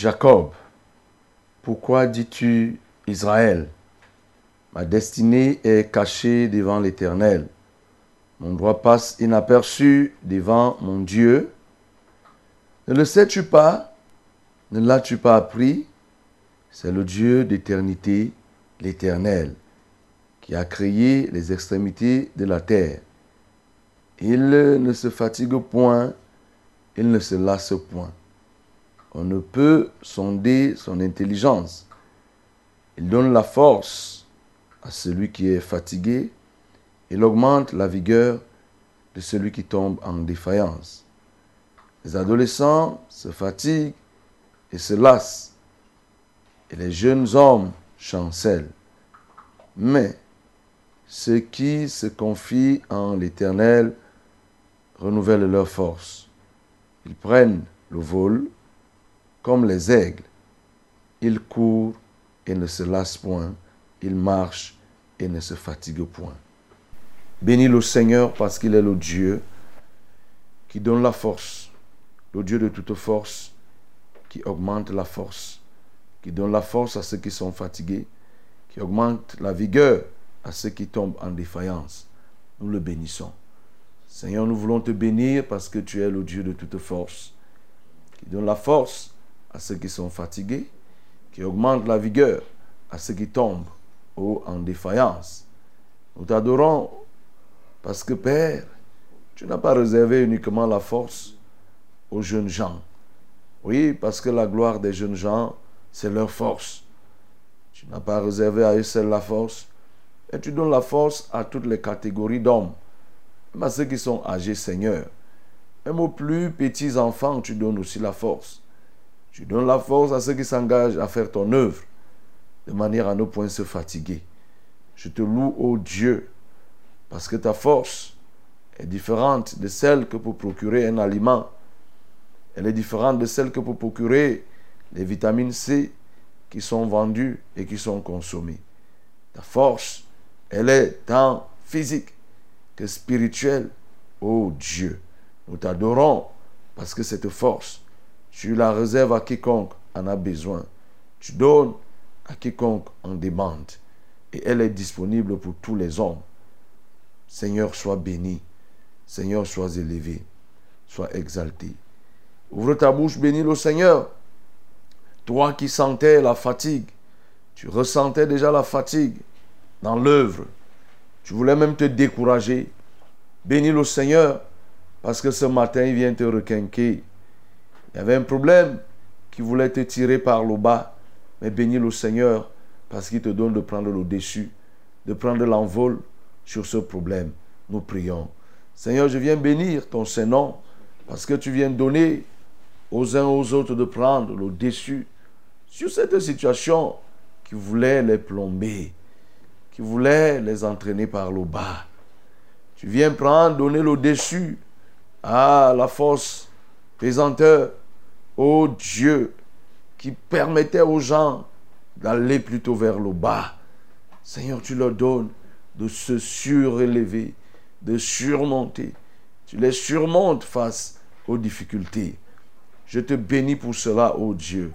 Jacob Pourquoi dis-tu Israël? Ma destinée est cachée devant l'Éternel. Mon droit passe inaperçu devant mon Dieu. Ne le sais-tu pas? Ne l'as-tu pas appris? C'est le Dieu d'éternité, l'Éternel, qui a créé les extrémités de la terre. Il ne se fatigue point, il ne se lasse point. On ne peut sonder son intelligence. Il donne la force à celui qui est fatigué. Il augmente la vigueur de celui qui tombe en défaillance. Les adolescents se fatiguent et se lassent, et les jeunes hommes chancellent. Mais ceux qui se confient en l'Éternel renouvellent leur force. Ils prennent le vol comme les aigles. Ils courent et ne se lassent point. Ils marchent et ne se fatiguent point. Bénis le Seigneur parce qu'il est le Dieu qui donne la force, le Dieu de toute force, qui augmente la force, qui donne la force à ceux qui sont fatigués, qui augmente la vigueur à ceux qui tombent en défaillance. Nous le bénissons. Seigneur, nous voulons te bénir parce que tu es le Dieu de toute force, qui donne la force à ceux qui sont fatigués, qui augmente la vigueur à ceux qui tombent ou en défaillance. Nous t'adorons parce que Père, tu n'as pas réservé uniquement la force aux jeunes gens. Oui, parce que la gloire des jeunes gens, c'est leur force. Tu n'as pas réservé à eux seuls la force. Et tu donnes la force à toutes les catégories d'hommes, même à ceux qui sont âgés, Seigneur. Même aux plus petits enfants, tu donnes aussi la force. Tu donnes la force à ceux qui s'engagent à faire ton œuvre, de manière à ne point se fatiguer. Je te loue, ô Dieu, parce que ta force est différente de celle que pour procurer un aliment. Elle est différente de celle que pour procurer les vitamines C qui sont vendues et qui sont consommées. Ta force, elle est tant physique que spirituelle. Ô Dieu, nous t'adorons parce que cette force, tu la réserves à quiconque en a besoin. Tu donnes à quiconque en demande. Et elle est disponible pour tous les hommes. Seigneur, sois béni. Seigneur, sois élevé. Sois exalté. Ouvre ta bouche, bénis le Seigneur. Toi qui sentais la fatigue, tu ressentais déjà la fatigue dans l'œuvre. Tu voulais même te décourager. Bénis le Seigneur parce que ce matin, il vient te requinquer. Il y avait un problème qui voulait te tirer par le bas. Mais bénis le Seigneur parce qu'il te donne de prendre le dessus, de prendre l'envol sur ce problème. Nous prions. Seigneur, je viens bénir ton Saint-Nom parce que tu viens donner aux uns aux autres de prendre le dessus sur cette situation qui voulait les plomber, qui voulait les entraîner par le bas. Tu viens prendre, donner le dessus à la force pesanteur, ô Dieu, qui permettait aux gens d'aller plutôt vers le bas. Seigneur, tu leur donnes de se surélever, de surmonter. Tu les surmontes face aux difficultés. Je te bénis pour cela, ô Dieu.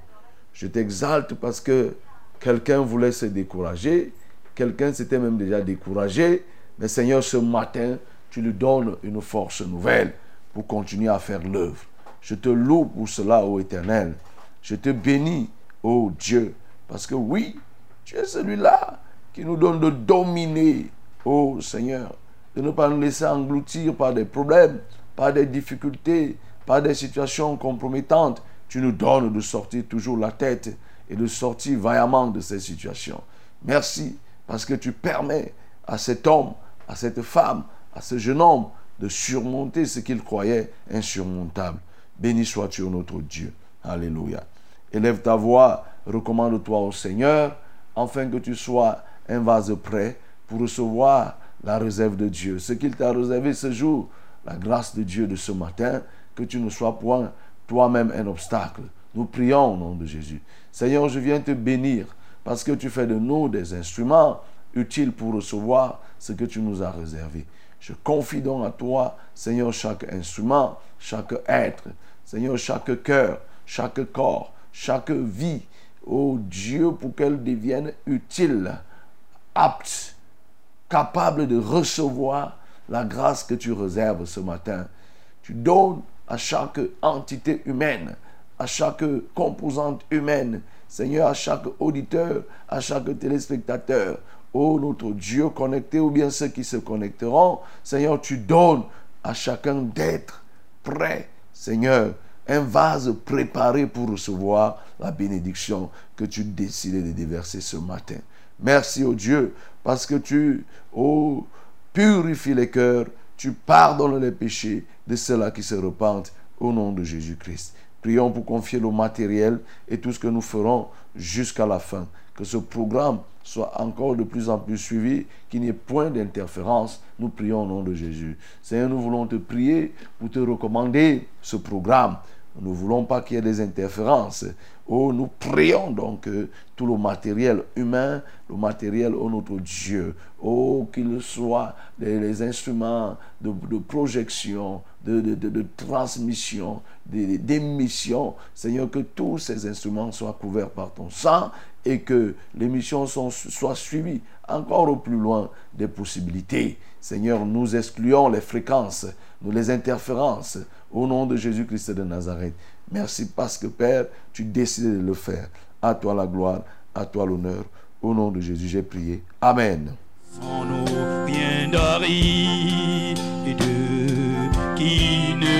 Je t'exalte parce que quelqu'un voulait se décourager, quelqu'un s'était même déjà découragé, mais Seigneur, ce matin, tu lui donnes une force nouvelle pour continuer à faire l'œuvre. Je te loue pour cela, ô Éternel. Je te bénis, ô Dieu, parce que oui, tu es celui-là qui nous donne de dominer, ô Seigneur, de ne pas nous laisser engloutir par des problèmes, par des difficultés, par des situations compromettantes. Tu nous donnes de sortir toujours la tête et de sortir vaillamment de ces situations. Merci parce que tu permets à cet homme, à cette femme, à ce jeune homme de surmonter ce qu'il croyait insurmontable. Béni sois-tu, notre Dieu. Alléluia. Élève ta voix, recommande-toi au Seigneur, afin que tu sois un vase prêt pour recevoir la réserve de Dieu. Ce qu'il t'a réservé ce jour, la grâce de Dieu de ce matin, que tu ne sois point toi-même un obstacle. Nous prions au nom de Jésus. Seigneur, je viens te bénir parce que tu fais de nous des instruments utiles pour recevoir ce que tu nous as réservé. Je confie donc à toi, Seigneur, chaque instrument, chaque être, Seigneur, chaque cœur, chaque corps, chaque vie, oh Dieu, pour qu'elle devienne utile, apte, capable de recevoir la grâce que tu réserves ce matin. Tu donnes à chaque entité humaine, à chaque composante humaine, Seigneur, à chaque auditeur, à chaque téléspectateur, oh notre Dieu connecté ou bien ceux qui se connecteront, Seigneur, tu donnes à chacun d'être prêt, Seigneur, un vase préparé pour recevoir la bénédiction que tu décides de déverser ce matin. Merci, oh Dieu, parce que tu, oh, purifies les cœurs, tu pardonnes les péchés de ceux-là qui se repentent au nom de Jésus-Christ. Prions pour confier le matériel et tout ce que nous ferons jusqu'à la fin. Que ce programme soit encore de plus en plus suivi, qu'il n'y ait point d'interférence. Nous prions au nom de Jésus. Seigneur, nous voulons te prier pour te recommander ce programme. Nous ne voulons pas qu'il y ait des interférences. Oh, nous prions donc tout le matériel humain, le matériel, oh notre Dieu, oh, qu'il soit les, instruments de, projection, de, de transmission, d'émission. Seigneur, que tous ces instruments soient couverts par ton sang et que l'émission soit suivie encore au plus loin des possibilités. Seigneur, nous excluons les fréquences, nous les interférences au nom de Jésus-Christ de Nazareth. Merci parce que Père, tu décides de le faire. À toi la gloire, à toi l'honneur. Au nom de Jésus, j'ai prié. Amen. Sans qui ne.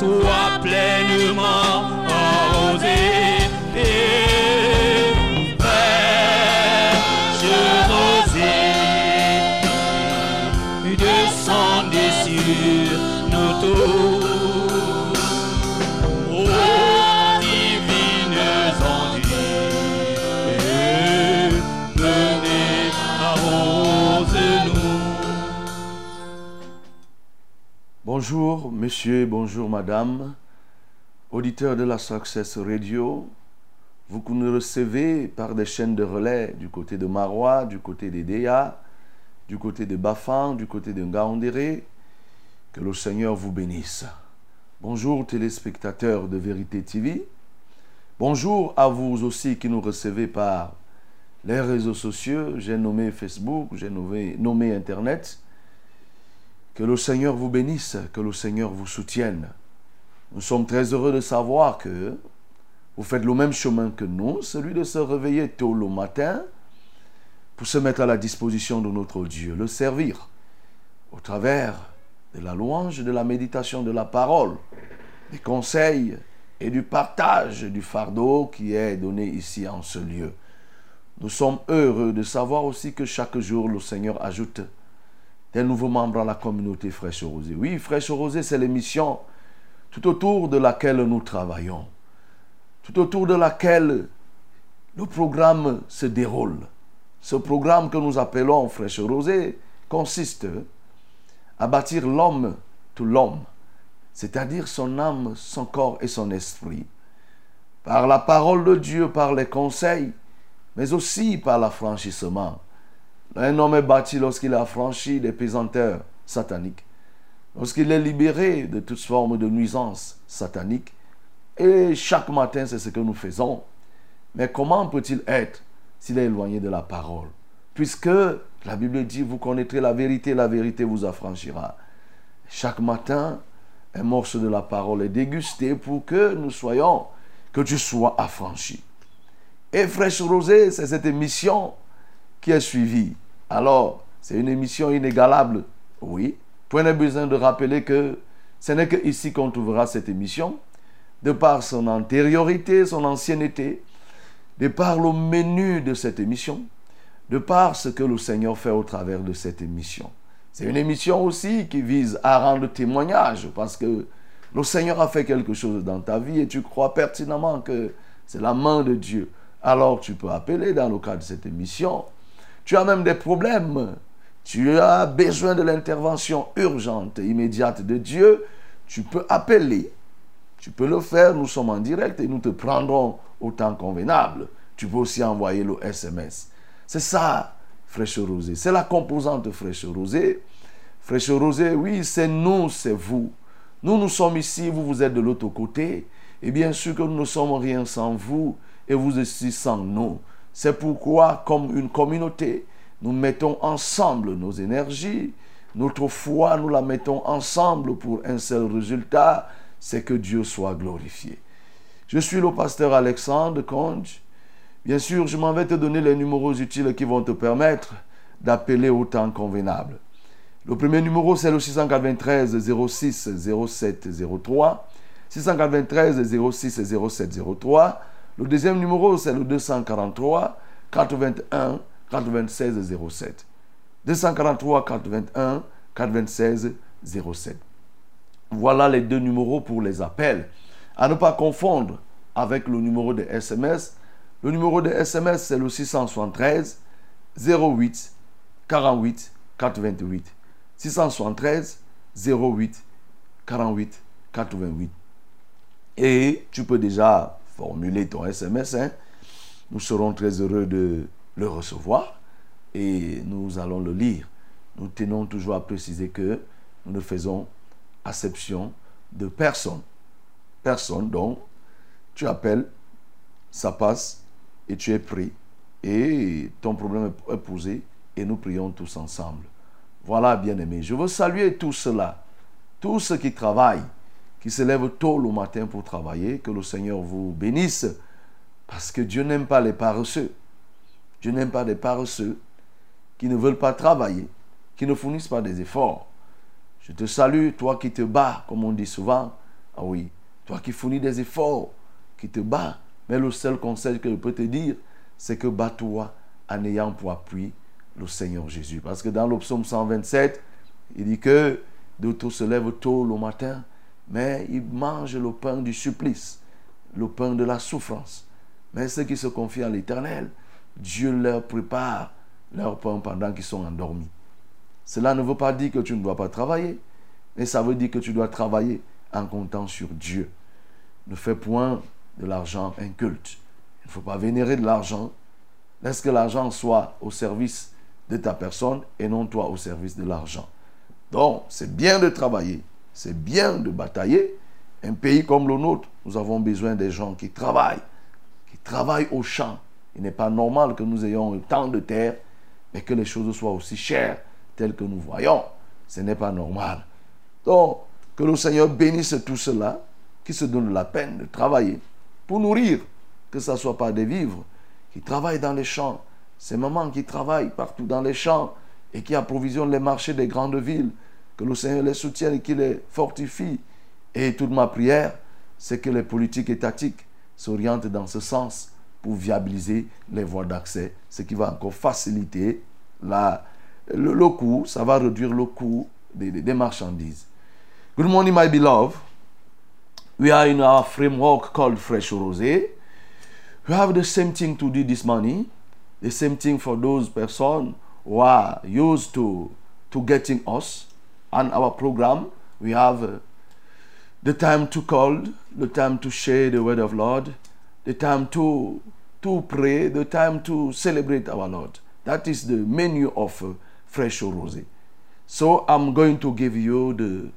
Soit pleinement Bonjour, monsieur, bonjour, madame, auditeurs de la Success Radio. Vous nous recevez par des chaînes de relais du côté de Marois, du côté des Déa, du côté de Bafang, du côté de Ngaoundéré. Que le Seigneur vous bénisse. Bonjour, téléspectateurs de Vérité TV. Bonjour à vous aussi qui nous recevez par les réseaux sociaux. J'ai nommé Facebook, j'ai nommé Internet. Que le Seigneur vous bénisse, que le Seigneur vous soutienne. Nous sommes très heureux de savoir que Vous faites le même chemin que nous, celui de se réveiller tôt le matin pour se mettre à la disposition de notre Dieu, le servir au travers de la louange, de la méditation de la parole, des conseils et du partage du fardeau qui est donné ici en ce lieu. Nous sommes heureux de savoir aussi que chaque jour le Seigneur ajoute des nouveaux membres à la communauté Fraîche Rosée. Oui, Fraîche Rosée, c'est l'émission tout autour de laquelle nous travaillons, tout autour de laquelle le programme se déroule. Ce programme que nous appelons Fraîche Rosée consiste à bâtir l'homme tout l'homme, c'est-à-dire son âme, son corps et son esprit, par la parole de Dieu, par les conseils, mais aussi par l'affranchissement. Un homme est bâti lorsqu'il a franchi des pesanteurs sataniques, lorsqu'il est libéré de toute forme de nuisance satanique. Et chaque matin, c'est ce que nous faisons. Mais comment peut-il être s'il est éloigné de la parole? Puisque la Bible dit, vous connaîtrez la vérité, la vérité vous affranchira. Chaque matin, un morceau de la parole est dégusté pour que nous soyons, que tu sois affranchi. Et Fraîche Rosée, c'est cette émission qui est suivie. Alors, c'est une émission inégalable, oui. Point de besoin de rappeler que ce n'est que ici qu'on trouvera cette émission, de par son antériorité, son ancienneté, de par le menu de cette émission, de par ce que le Seigneur fait au travers de cette émission. C'est une émission aussi qui vise à rendre témoignage parce que le Seigneur a fait quelque chose dans ta vie et tu crois pertinemment que c'est la main de Dieu. Alors tu peux appeler dans le cadre de cette émission. Tu as même des problèmes. Tu as besoin de l'intervention urgente, immédiate de Dieu. Tu peux appeler. Tu peux le faire. Nous sommes en direct et nous te prendrons au temps convenable. Tu peux aussi envoyer le SMS. C'est ça, fraîche rosée. C'est la composante fraîche rosée. Fraîche rosée, oui, c'est nous, c'est vous. Nous, nous sommes ici, vous, vous êtes de l'autre côté. Et bien sûr que nous ne sommes rien sans vous et vous aussi sans nous. C'est pourquoi, comme une communauté, nous mettons ensemble nos énergies. Notre foi, nous la mettons ensemble pour un seul résultat, c'est que Dieu soit glorifié. Je suis le pasteur Alexandre Conge. Bien sûr, je m'en vais te donner les numéros utiles qui vont te permettre d'appeler au temps convenable. Le premier numéro, c'est le 693 06 07 03. 693 06 07 03. Le deuxième numéro, c'est le 243 81 96 07. 243 81 96 07. Voilà les deux numéros pour les appels. À ne pas confondre avec le numéro de SMS le numéro de SMS, c'est le 673 08 48 88. 673 08 48 88. Et tu peux déjà formuler ton SMS. Hein. Nous serons très heureux de le recevoir et nous allons le lire. Nous tenons toujours à préciser que nous ne faisons acception de personne. Personne, donc tu appelles, ça passe et tu es pris et ton problème est posé et nous prions tous ensemble. Voilà, bien-aimés, je veux saluer tout cela, tous ceux qui travaillent, qui se lèvent tôt le matin pour travailler, que le Seigneur vous bénisse, parce que Dieu n'aime pas les paresseux. Dieu n'aime pas les paresseux qui ne veulent pas travailler, qui ne fournissent pas des efforts. Je te salue, toi qui te bats, comme on dit souvent. Ah oui, toi qui fournis des efforts, qui te bats, mais le seul conseil que je peux te dire, c'est que bats-toi en ayant pour appui le Seigneur Jésus. Parce que dans le psaume 127, il dit que d'autres se lèvent tôt le matin, mais ils mangent le pain du supplice, le pain de la souffrance. Mais ceux qui se confient à l'Éternel, Dieu leur prépare leur pain pendant qu'ils sont endormis. Cela ne veut pas dire que tu ne dois pas travailler, mais ça veut dire que tu dois travailler en comptant sur Dieu. Ne fais point de l'argent inculte. Il ne faut pas vénérer de l'argent. Laisse que l'argent soit au service de ta personne et non toi au service de l'argent. Donc, c'est bien de travailler, c'est bien de batailler. Un pays comme le nôtre, nous avons besoin des gens qui travaillent, qui travaillent au champ. Il n'est pas normal que nous ayons tant de terre, mais que les choses soient aussi chères telles que nous voyons. Ce n'est pas normal. Donc, que le Seigneur bénisse tout cela qui se donne la peine de travailler pour nourrir, que ce soit par des vivres, qui travaillent dans les champs, ces mamans qui travaillent partout dans les champs et qui approvisionnent les marchés des grandes villes, que le Seigneur les soutienne et qu'il les fortifie. Et toute ma prière, c'est que les politiques étatiques s'orientent dans ce sens pour viabiliser les voies d'accès, ce qui va encore faciliter la, le, coût, ça va réduire le coût des, des- des marchandises. Good morning, my beloved. We are in our framework called Fresh Rosé. We have the same thing to do this morning. The same thing for those persons who are used to, to getting us on our program. We have uh, the time to call, the time to share the word of Lord, the time to to pray, the time to celebrate our Lord. That is the menu of uh, Fresh Rosé. So I'm going to give you the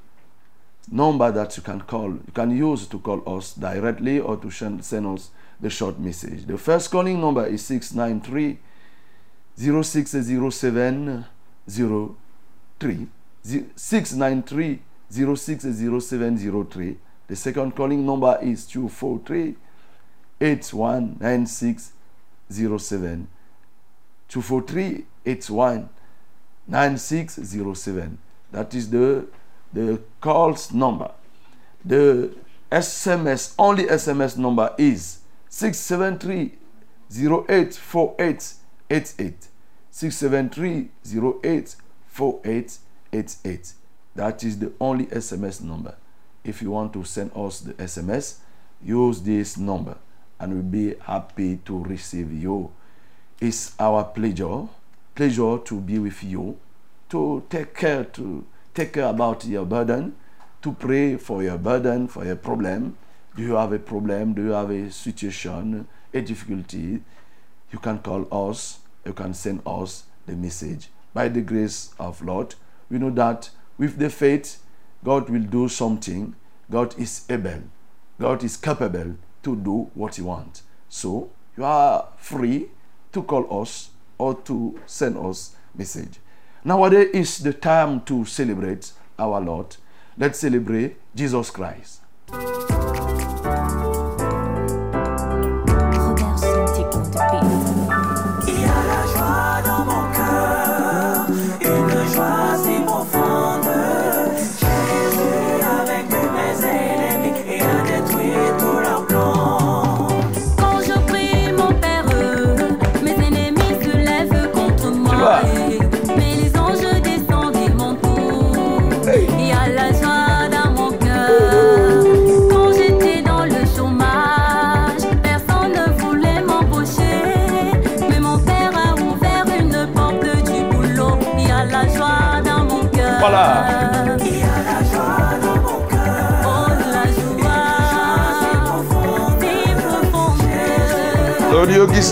number that you can call, you can use to call us directly or to send send us the short message. The first calling number is 693 0607 03 693 060703. The second calling number is 243 819607. 243 819607. That is the the calls number. The SMS, only SMS number is 673 084888. 673 084888. That is the only SMS number. If you want to send us the SMS, use this number and we'll be happy to receive you. It's our pleasure, pleasure to be with you, to take care to take care about your burden, to pray for your burden, for your problem. Do you have a problem? Do you have a situation, a difficulty? You can call us, you can send us the message. By the grace of Lord, we know that with the faith, God will do something. God is able. God is capable to do what He wants. So you are free to call us or to send us message. Nowadays is the time to celebrate our Lord. Let's celebrate Jesus Christ.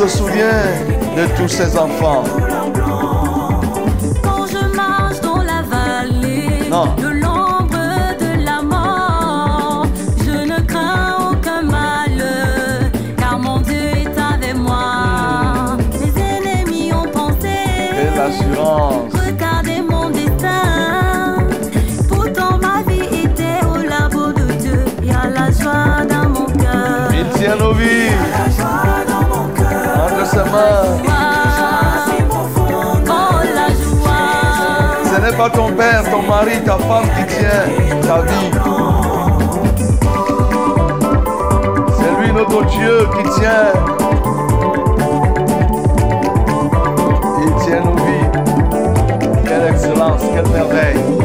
Se souvient de tous ses enfants. Quand je marche dans la vallée Non. Pas ton père, ton mari, ta femme qui tient ta vie. C'est lui notre Dieu qui tient. Il tient nos vies. Quelle excellence, quelle merveille.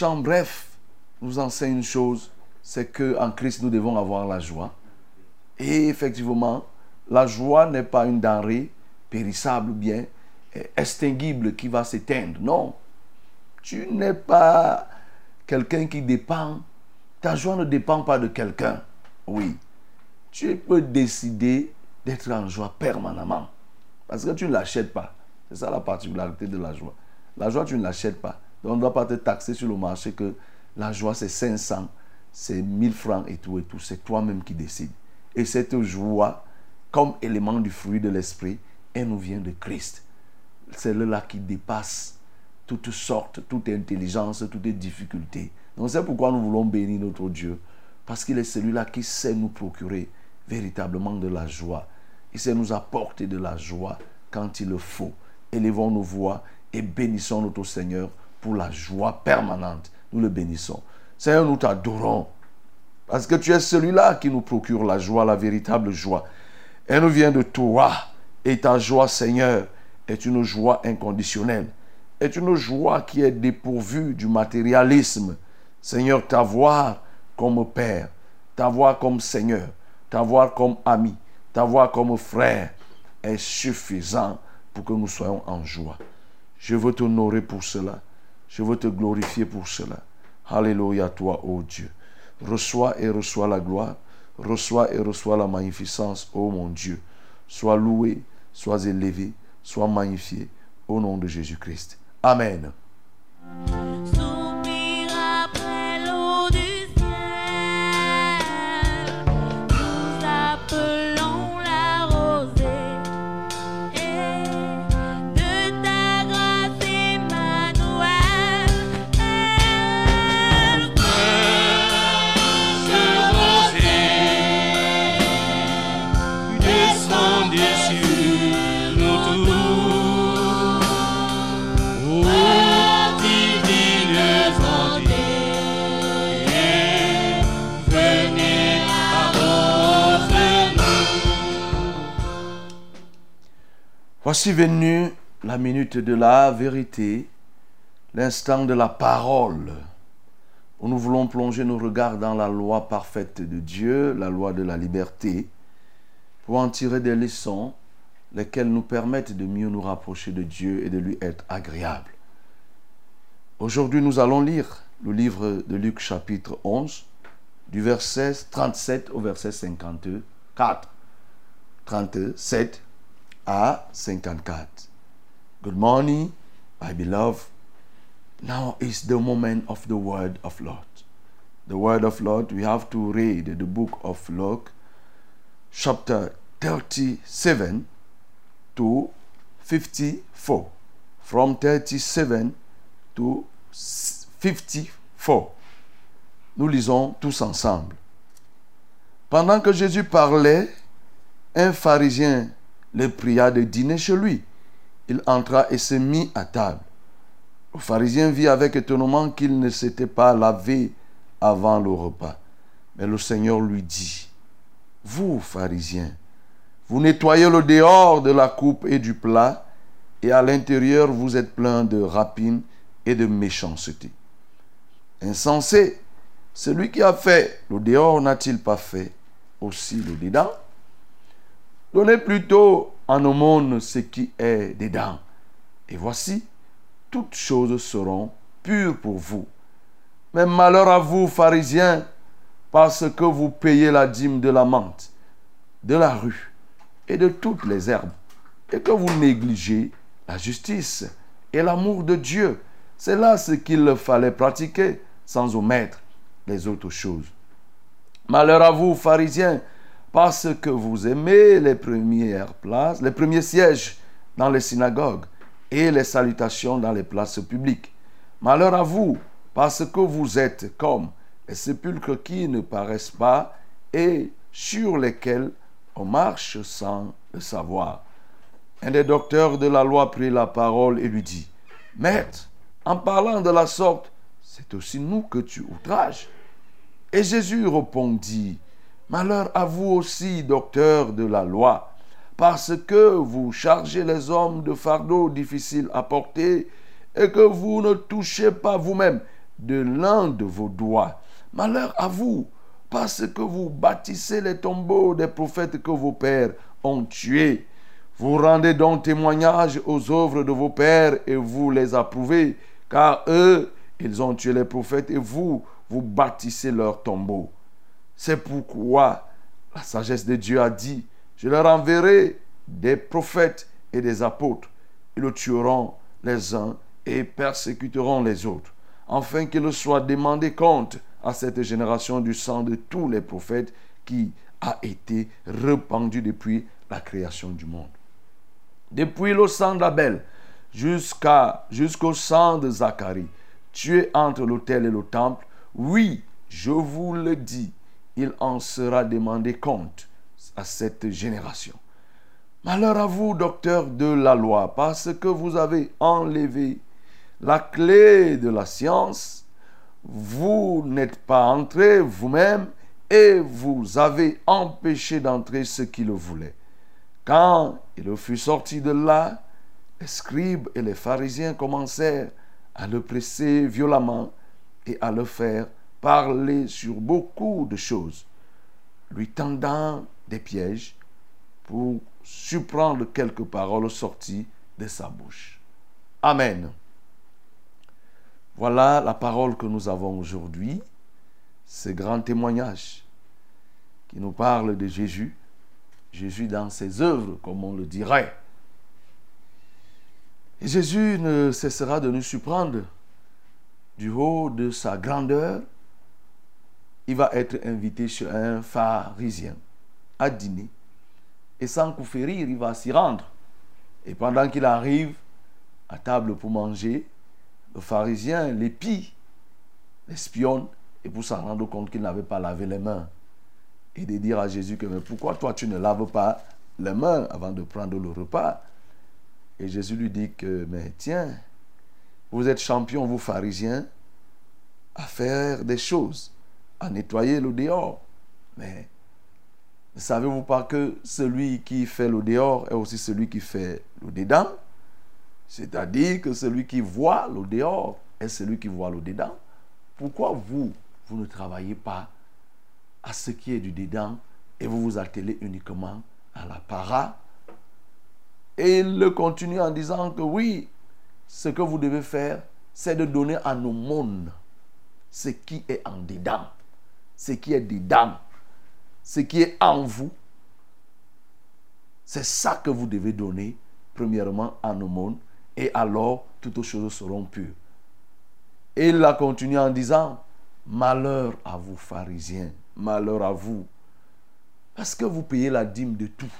Chant bref nous enseigne une chose, c'est que en Christ nous devons avoir la joie. Et effectivement, la joie n'est pas une denrée périssable ou bien euh, extinguible qui va s'éteindre. Non. Tu n'es pas quelqu'un qui dépend. Ta joie ne dépend pas de quelqu'un. Oui. Tu peux décider d'être en joie permanemment. Parce que tu ne l'achètes pas. C'est ça la particularité de la joie. La joie, tu ne l'achètes pas. Donc, on ne doit pas te taxer sur le marché que la joie, c'est 500, c'est 1000 francs et tout et tout. C'est toi-même qui décides. Et cette joie, comme élément du fruit de l'esprit, elle nous vient de Christ. C'est là qui dépasse toutes sortes, toute intelligence, toutes difficultés. Donc c'est pourquoi nous voulons bénir notre Dieu. Parce qu'il est celui-là qui sait nous procurer véritablement de la joie. Il sait nous apporter de la joie quand il le faut. Élevons nos voix et bénissons notre Seigneur pour la joie permanente. Nous le bénissons. Seigneur, nous t'adorons. Parce que tu es celui-là qui nous procure la joie, la véritable joie. Elle nous vient de toi. Et ta joie, Seigneur, est une joie inconditionnelle. Est une joie qui est dépourvue du matérialisme. Seigneur, t'avoir comme Père, t'avoir comme Seigneur, t'avoir comme ami, t'avoir comme frère est suffisant pour que nous soyons en joie. Je veux t'honorer pour cela. Je veux te glorifier pour cela. Alléluia, toi, ô Dieu. Reçois et reçois la gloire. Reçois et reçois la magnificence, ô mon Dieu. Sois loué, sois élevé, sois magnifié au nom de Jésus-Christ. Amen. Voici venu la minute de la vérité, l'instant de la parole, où nous voulons plonger nos regards dans la loi parfaite de Dieu, la loi de la liberté, pour en tirer des leçons, lesquelles nous permettent de mieux nous rapprocher de Dieu et de lui être agréable. Aujourd'hui, nous allons lire le livre de Luc chapitre 11, du verset 37 au verset 54. 37 à 54. Good morning, my beloved. Now is the moment of the word of Lord. The word of Lord, we have to read the book of Luke, chapter 37 to 54. From 37 to 54. Nous lisons tous ensemble. Pendant que Jésus parlait, un pharisien le pria de dîner chez lui. Il entra et se mit à table. Le pharisien vit avec étonnement qu'il ne s'était pas lavé avant le repas. Mais le Seigneur lui dit, Vous, pharisiens, vous nettoyez le dehors de la coupe et du plat, et à l'intérieur vous êtes plein de rapines et de méchanceté. Insensé, celui qui a fait le dehors n'a-t-il pas fait aussi le dedans Donnez plutôt en aumône ce qui est dedans. Et voici, toutes choses seront pures pour vous. Mais malheur à vous, pharisiens, parce que vous payez la dîme de la menthe, de la rue et de toutes les herbes, et que vous négligez la justice et l'amour de Dieu. C'est là ce qu'il fallait pratiquer sans omettre les autres choses. Malheur à vous, pharisiens, parce que vous aimez les premières places, les premiers sièges dans les synagogues et les salutations dans les places publiques. Malheur à vous, parce que vous êtes comme les sépulcres qui ne paraissent pas et sur lesquels on marche sans le savoir. Un des docteurs de la loi prit la parole et lui dit, Maître, en parlant de la sorte, c'est aussi nous que tu outrages. Et Jésus répondit, Malheur à vous aussi, docteurs de la loi, parce que vous chargez les hommes de fardeaux difficiles à porter et que vous ne touchez pas vous-même de l'un de vos doigts. Malheur à vous, parce que vous bâtissez les tombeaux des prophètes que vos pères ont tués. Vous rendez donc témoignage aux œuvres de vos pères et vous les approuvez, car eux, ils ont tué les prophètes et vous, vous bâtissez leurs tombeaux. C'est pourquoi la sagesse de Dieu a dit, je leur enverrai des prophètes et des apôtres. Ils le tueront les uns et persécuteront les autres, afin qu'il soit demandé compte à cette génération du sang de tous les prophètes qui a été répandu depuis la création du monde. Depuis le sang d'Abel jusqu'à, jusqu'au sang de Zacharie, tué entre l'autel et le temple, oui, je vous le dis, il en sera demandé compte à cette génération. Malheur à vous, docteurs de la loi, parce que vous avez enlevé la clé de la science, vous n'êtes pas entré vous-même et vous avez empêché d'entrer ceux qui le voulaient. Quand il fut sorti de là, les scribes et les pharisiens commencèrent à le presser violemment et à le faire parler sur beaucoup de choses, lui tendant des pièges pour surprendre quelques paroles sorties de sa bouche. Amen. Voilà la parole que nous avons aujourd'hui, ce grand témoignage qui nous parle de Jésus, Jésus dans ses œuvres, comme on le dirait. Jésus ne cessera de nous surprendre du haut de sa grandeur. Il va être invité chez un pharisien à dîner. Et sans coup férir, il va s'y rendre. Et pendant qu'il arrive à table pour manger, le pharisien l'épie, l'espionne, et pour s'en rendre compte qu'il n'avait pas lavé les mains. Et de dire à Jésus que mais pourquoi toi tu ne laves pas les mains avant de prendre le repas? Et Jésus lui dit que mais tiens, vous êtes champion, vous pharisiens, à faire des choses, à nettoyer le dehors. Mais ne savez-vous pas que celui qui fait le dehors est aussi celui qui fait le dedans c'est-à-dire que celui qui voit le dehors est celui qui voit le dedans. Pourquoi vous, vous ne travaillez pas à ce qui est du dedans et vous vous attelez uniquement à la para? Et il le continue en disant que oui, ce que vous devez faire, c'est de donner à nos mondes ce qui est en dedans, ce qui est dedans, ce qui est en vous. C'est ça que vous devez donner, premièrement, à nos mondes et alors toutes choses seront pures. Et il a continué en disant, malheur à vous pharisiens, malheur à vous, parce que vous payez la dîme de tout,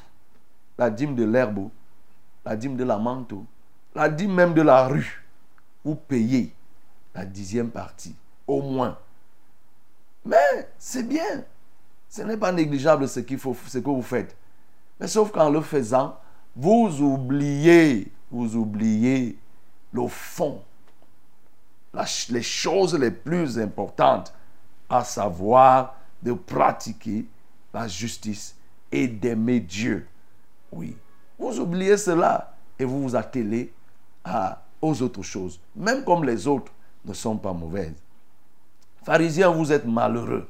la dîme de l'herbe, la dîme de la manteau, la dîme même de la rue. Vous payez la dixième partie, au moins. Mais c'est bien. Ce n'est pas négligeable ce, qu'il faut, ce que vous faites. Mais sauf qu'en le faisant, vous oubliez vous oubliez le fond, les choses les plus importantes, à savoir de pratiquer la justice et d'aimer Dieu. Oui, vous oubliez cela et vous vous attelez aux autres choses, même comme les autres ne sont pas mauvaises. Pharisiens, vous êtes malheureux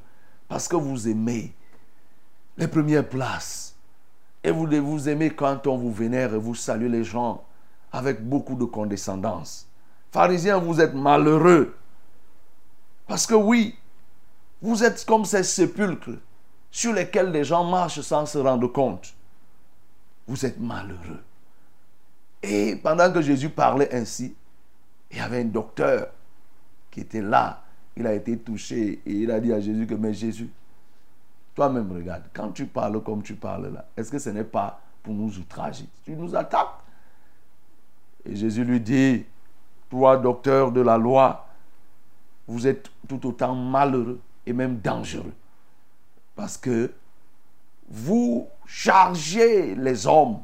parce que vous aimez les premières places, Et vous, vous aimez quand on vous vénère et vous saluez les gens avec beaucoup de condescendance. Pharisiens, vous êtes malheureux. Parce que oui, vous êtes comme ces sépulcres sur lesquels les gens marchent sans se rendre compte. Vous êtes malheureux. Et pendant que Jésus parlait ainsi, il y avait un docteur qui était là. Il a été touché et il a dit à Jésus que, mais Jésus, toi-même regarde, quand tu parles comme tu parles là, est-ce que ce n'est pas pour nous outrager? Tu nous attaques. Et Jésus lui dit, toi, docteur de la loi, vous êtes tout autant malheureux et même dangereux. Parce que vous chargez les hommes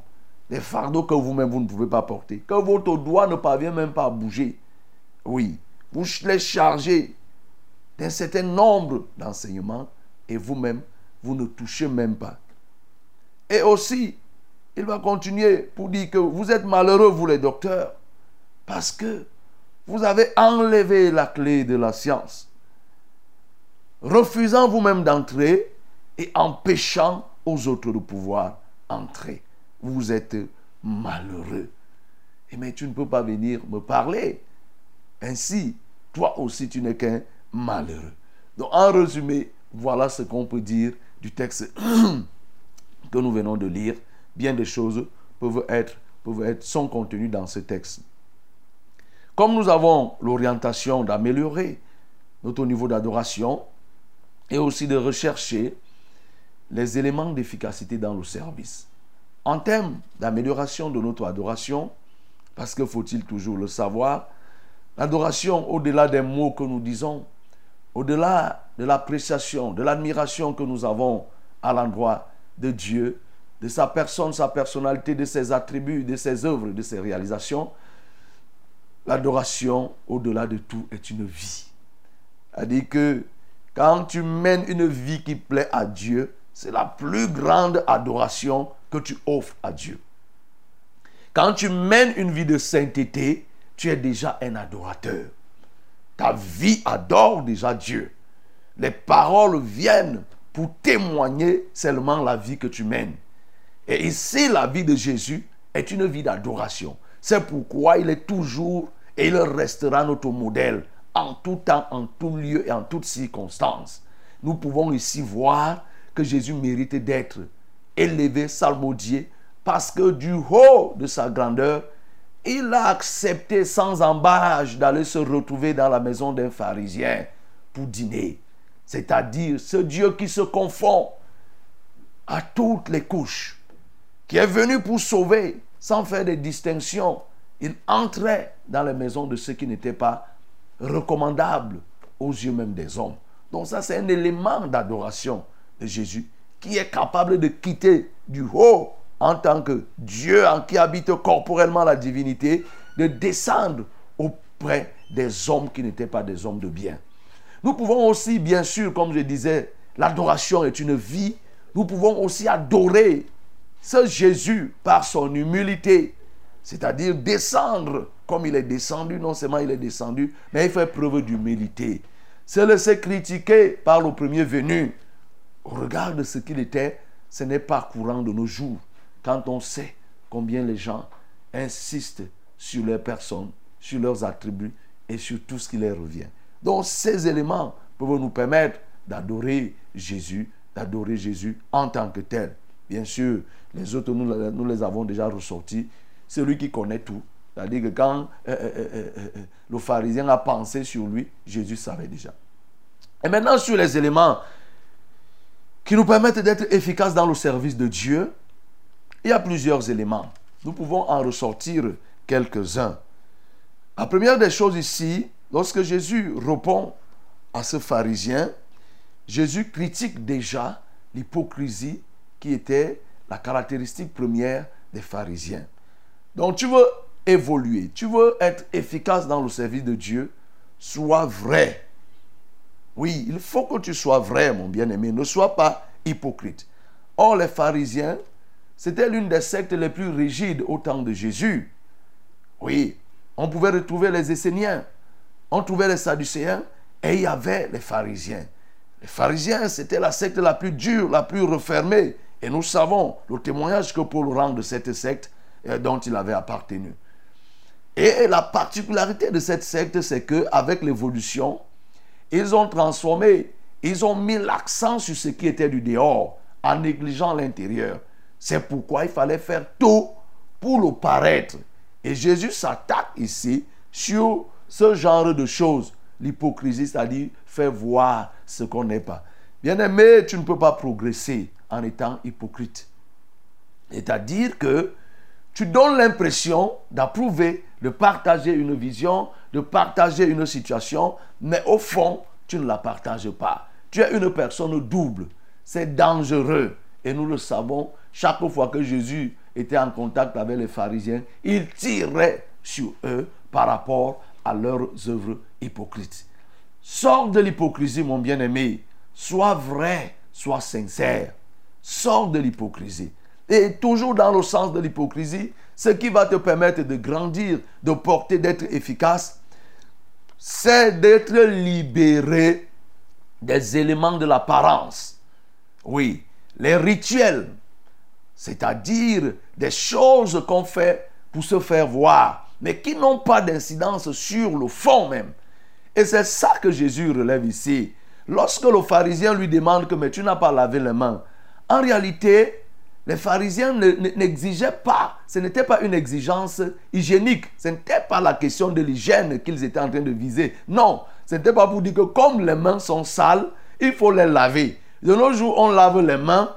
des fardeaux que vous-même vous ne pouvez pas porter, que votre doigt ne parvient même pas à bouger. Oui, vous les chargez d'un certain nombre d'enseignements et vous-même, vous ne touchez même pas. Et aussi, il va continuer pour dire que vous êtes malheureux, vous les docteurs, parce que vous avez enlevé la clé de la science, refusant vous-même d'entrer et empêchant aux autres de pouvoir entrer. Vous êtes malheureux. Et mais tu ne peux pas venir me parler. Ainsi, toi aussi, tu n'es qu'un malheureux. Donc, en résumé, voilà ce qu'on peut dire du texte que nous venons de lire. Bien des choses peuvent être, peuvent être, sont contenues dans ce texte. Comme nous avons l'orientation d'améliorer notre niveau d'adoration et aussi de rechercher les éléments d'efficacité dans le service. En termes d'amélioration de notre adoration, parce que faut-il toujours le savoir, l'adoration, au-delà des mots que nous disons, au-delà de l'appréciation, de l'admiration que nous avons à l'endroit de Dieu, de sa personne, sa personnalité, de ses attributs, de ses œuvres, de ses réalisations, l'adoration, au-delà de tout, est une vie. C'est-à-dire que quand tu mènes une vie qui plaît à Dieu, c'est la plus grande adoration que tu offres à Dieu. Quand tu mènes une vie de sainteté, tu es déjà un adorateur. Ta vie adore déjà Dieu. Les paroles viennent pour témoigner seulement la vie que tu mènes. Et ici, la vie de Jésus est une vie d'adoration. C'est pourquoi il est toujours et il restera notre modèle en tout temps, en tout lieu et en toutes circonstances. Nous pouvons ici voir que Jésus mérite d'être élevé, salmodié, parce que du haut de sa grandeur, il a accepté sans embâche d'aller se retrouver dans la maison d'un pharisien pour dîner. C'est-à-dire ce Dieu qui se confond à toutes les couches, qui est venu pour sauver sans faire de distinction. Il entrait dans les maisons de ceux qui n'étaient pas recommandables aux yeux même des hommes. Donc ça, c'est un élément d'adoration de Jésus qui est capable de quitter du haut en tant que Dieu en qui habite corporellement la divinité, de descendre auprès des hommes qui n'étaient pas des hommes de bien. Nous pouvons aussi, bien sûr, comme je disais, l'adoration est une vie. Nous pouvons aussi adorer ce Jésus par son humilité, c'est-à-dire descendre comme il est descendu. Non seulement il est descendu, mais il fait preuve d'humilité. Se laisser critiquer par le premier venu, au regard de ce qu'il était, ce n'est pas courant de nos jours. Quand on sait combien les gens insistent sur leurs personnes, sur leurs attributs et sur tout ce qui leur revient. Donc ces éléments peuvent nous permettre d'adorer Jésus, d'adorer Jésus en tant que tel. Bien sûr, les autres, nous, les avons déjà ressortis. Celui qui connaît tout. C'est-à-dire que quand euh, euh, euh, le pharisien a pensé sur lui, Jésus savait déjà. Et maintenant sur les éléments qui nous permettent d'être efficaces dans le service de Dieu, il y a plusieurs éléments. Nous pouvons en ressortir quelques-uns. La première des choses ici, lorsque Jésus répond à ce pharisien, Jésus critique déjà l'hypocrisie qui était la caractéristique première des pharisiens. Donc tu veux évoluer, tu veux être efficace dans le service de Dieu, sois vrai. Oui, il faut que tu sois vrai, mon bien-aimé. Ne sois pas hypocrite. Or, les pharisiens, c'était l'une des sectes les plus rigides au temps de Jésus. Oui, on pouvait retrouver les Esséniens, on trouvait les Sadducéens et il y avait les pharisiens. Les pharisiens, c'était la secte la plus dure, la plus refermée Et nous savons le témoignage que Paul rend de cette secte euh, dont il avait appartenu. Et la particularité de cette secte, c'est que avec l'évolution, ils ont transformé, ils ont mis l'accent sur ce qui était du dehors, en négligeant l'intérieur. C'est pourquoi il fallait faire tout pour le paraître. Et Jésus s'attaque ici sur ce genre de choses. L'hypocrisie, c'est-à-dire faire voir ce qu'on n'est pas. Bien aimé, tu ne peux pas progresser en étant hypocrite. C'est-à-dire que tu donnes l'impression d'approuver, de partager une vision, de partager une situation, mais au fond, tu ne la partages pas. Tu es une personne double. C'est dangereux. Et nous le savons, chaque fois que Jésus était en contact avec les pharisiens, il tirait sur eux par rapport à leurs œuvres hypocrites. Sors de l'hypocrisie, mon bien-aimé. Sois vrai, sois sincère. Sors de l'hypocrisie. Et toujours dans le sens de l'hypocrisie, ce qui va te permettre de grandir, de porter, d'être efficace, c'est d'être libéré des éléments de l'apparence. Oui, les rituels, c'est-à-dire des choses qu'on fait pour se faire voir, mais qui n'ont pas d'incidence sur le fond même. Et c'est ça que Jésus relève ici. Lorsque le pharisien lui demande que mais tu n'as pas lavé les mains, en réalité, les pharisiens n'exigeaient pas, ce n'était pas une exigence hygiénique, ce n'était pas la question de l'hygiène qu'ils étaient en train de viser. Non, ce n'était pas pour dire que comme les mains sont sales, il faut les laver. De nos jours, on lave les mains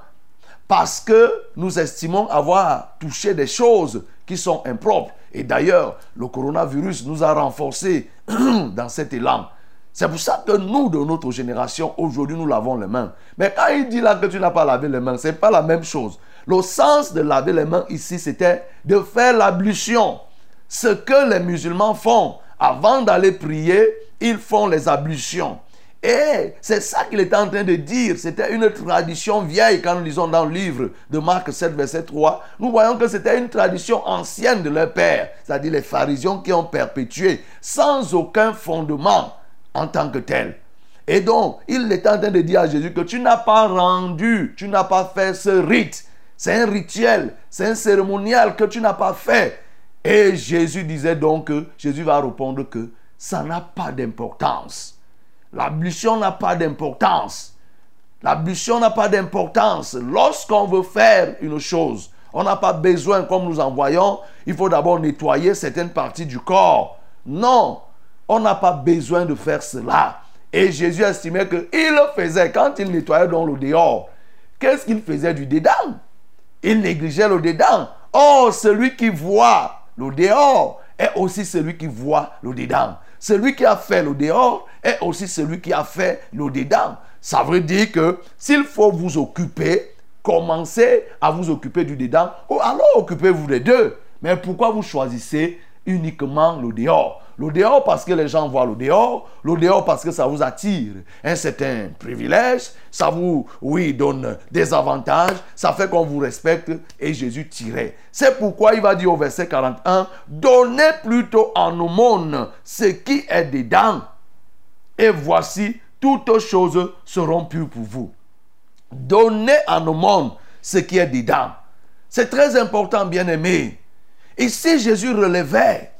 parce que nous estimons avoir touché des choses qui sont impropres. Et d'ailleurs, le coronavirus nous a renforcés dans cet élan. C'est pour ça que nous, de notre génération, aujourd'hui, nous lavons les mains. Mais quand il dit là que tu n'as pas lavé les mains, ce n'est pas la même chose. Le sens de laver les mains ici, c'était de faire l'ablution. Ce que les musulmans font avant d'aller prier, ils font les ablutions. Et c'est ça qu'il était en train de dire. C'était une tradition vieille quand nous lisons dans le livre de Marc 7, verset 3. Nous voyons que c'était une tradition ancienne de leur père, c'est-à-dire les pharisiens qui ont perpétué sans aucun fondement en tant que tel. Et donc, il est en train de dire à Jésus que tu n'as pas rendu, tu n'as pas fait ce rite. C'est un rituel, c'est un cérémonial que tu n'as pas fait. Et Jésus disait donc que Jésus va répondre que ça n'a pas d'importance. L'ablution n'a pas d'importance. L'ablution n'a pas d'importance. Lorsqu'on veut faire une chose, on n'a pas besoin, comme nous en voyons, il faut d'abord nettoyer certaines parties du corps. Non, on n'a pas besoin de faire cela. Et Jésus estimait qu'il le faisait quand il nettoyait dans le dehors. Qu'est-ce qu'il faisait du dedans? Il négligeait le dedans. Oh, celui qui voit le dehors est aussi celui qui voit le dedans. Celui qui a fait le dehors est aussi celui qui a fait le dedans. Ça veut dire que s'il faut vous occuper, commencez à vous occuper du dedans, ou alors occupez-vous des deux. Mais pourquoi vous choisissez uniquement le dehors? Le dehors parce que les gens voient le dehors, le dehors parce que ça vous attire un certain privilège, ça vous, oui, donne des avantages, ça fait qu'on vous respecte et Jésus tirait. C'est pourquoi il va dire au verset 41, donnez plutôt en aumône ce qui est dedans et voici toutes choses seront pures pour vous. Donnez en aumône ce qui est dedans. C'est très important, bien aimé. Ici, Jésus relevait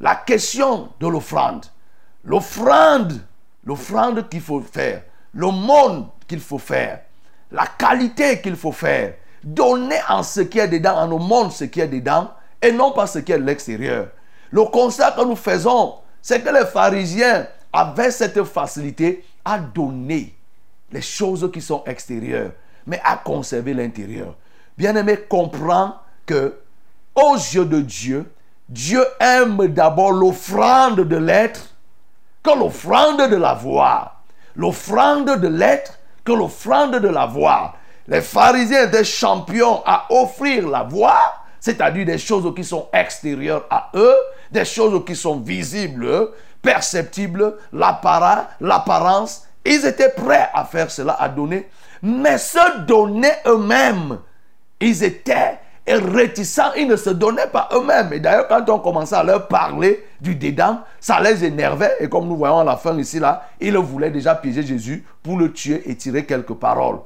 la question de l'offrande. L'offrande, l'offrande qu'il faut faire, le monde qu'il faut faire, la qualité qu'il faut faire. Donner en ce qui est dedans, en au monde ce qui est dedans, et non pas ce qui est de l'extérieur. Le constat que nous faisons, c'est que les pharisiens avaient cette facilité à donner les choses qui sont extérieures, mais à conserver l'intérieur. Bien-aimé, comprends que aux yeux de Dieu, Dieu aime d'abord l'offrande de l'être que l'offrande de l'avoir. L'offrande de l'être que l'offrande de l'avoir. Les pharisiens étaient champions à offrir l'avoir, c'est-à-dire des choses qui sont extérieures à eux, des choses qui sont visibles, perceptibles, l'apparat, l'apparence. Ils étaient prêts à faire cela, à donner, mais se donner eux-mêmes. Ils étaient et réticents, ils ne se donnaient pas eux-mêmes. Et d'ailleurs, quand on commençait à leur parler du dedans, ça les énervait. Et comme nous voyons à la fin ici, là, ils voulaient déjà piéger Jésus pour le tuer et tirer quelques paroles.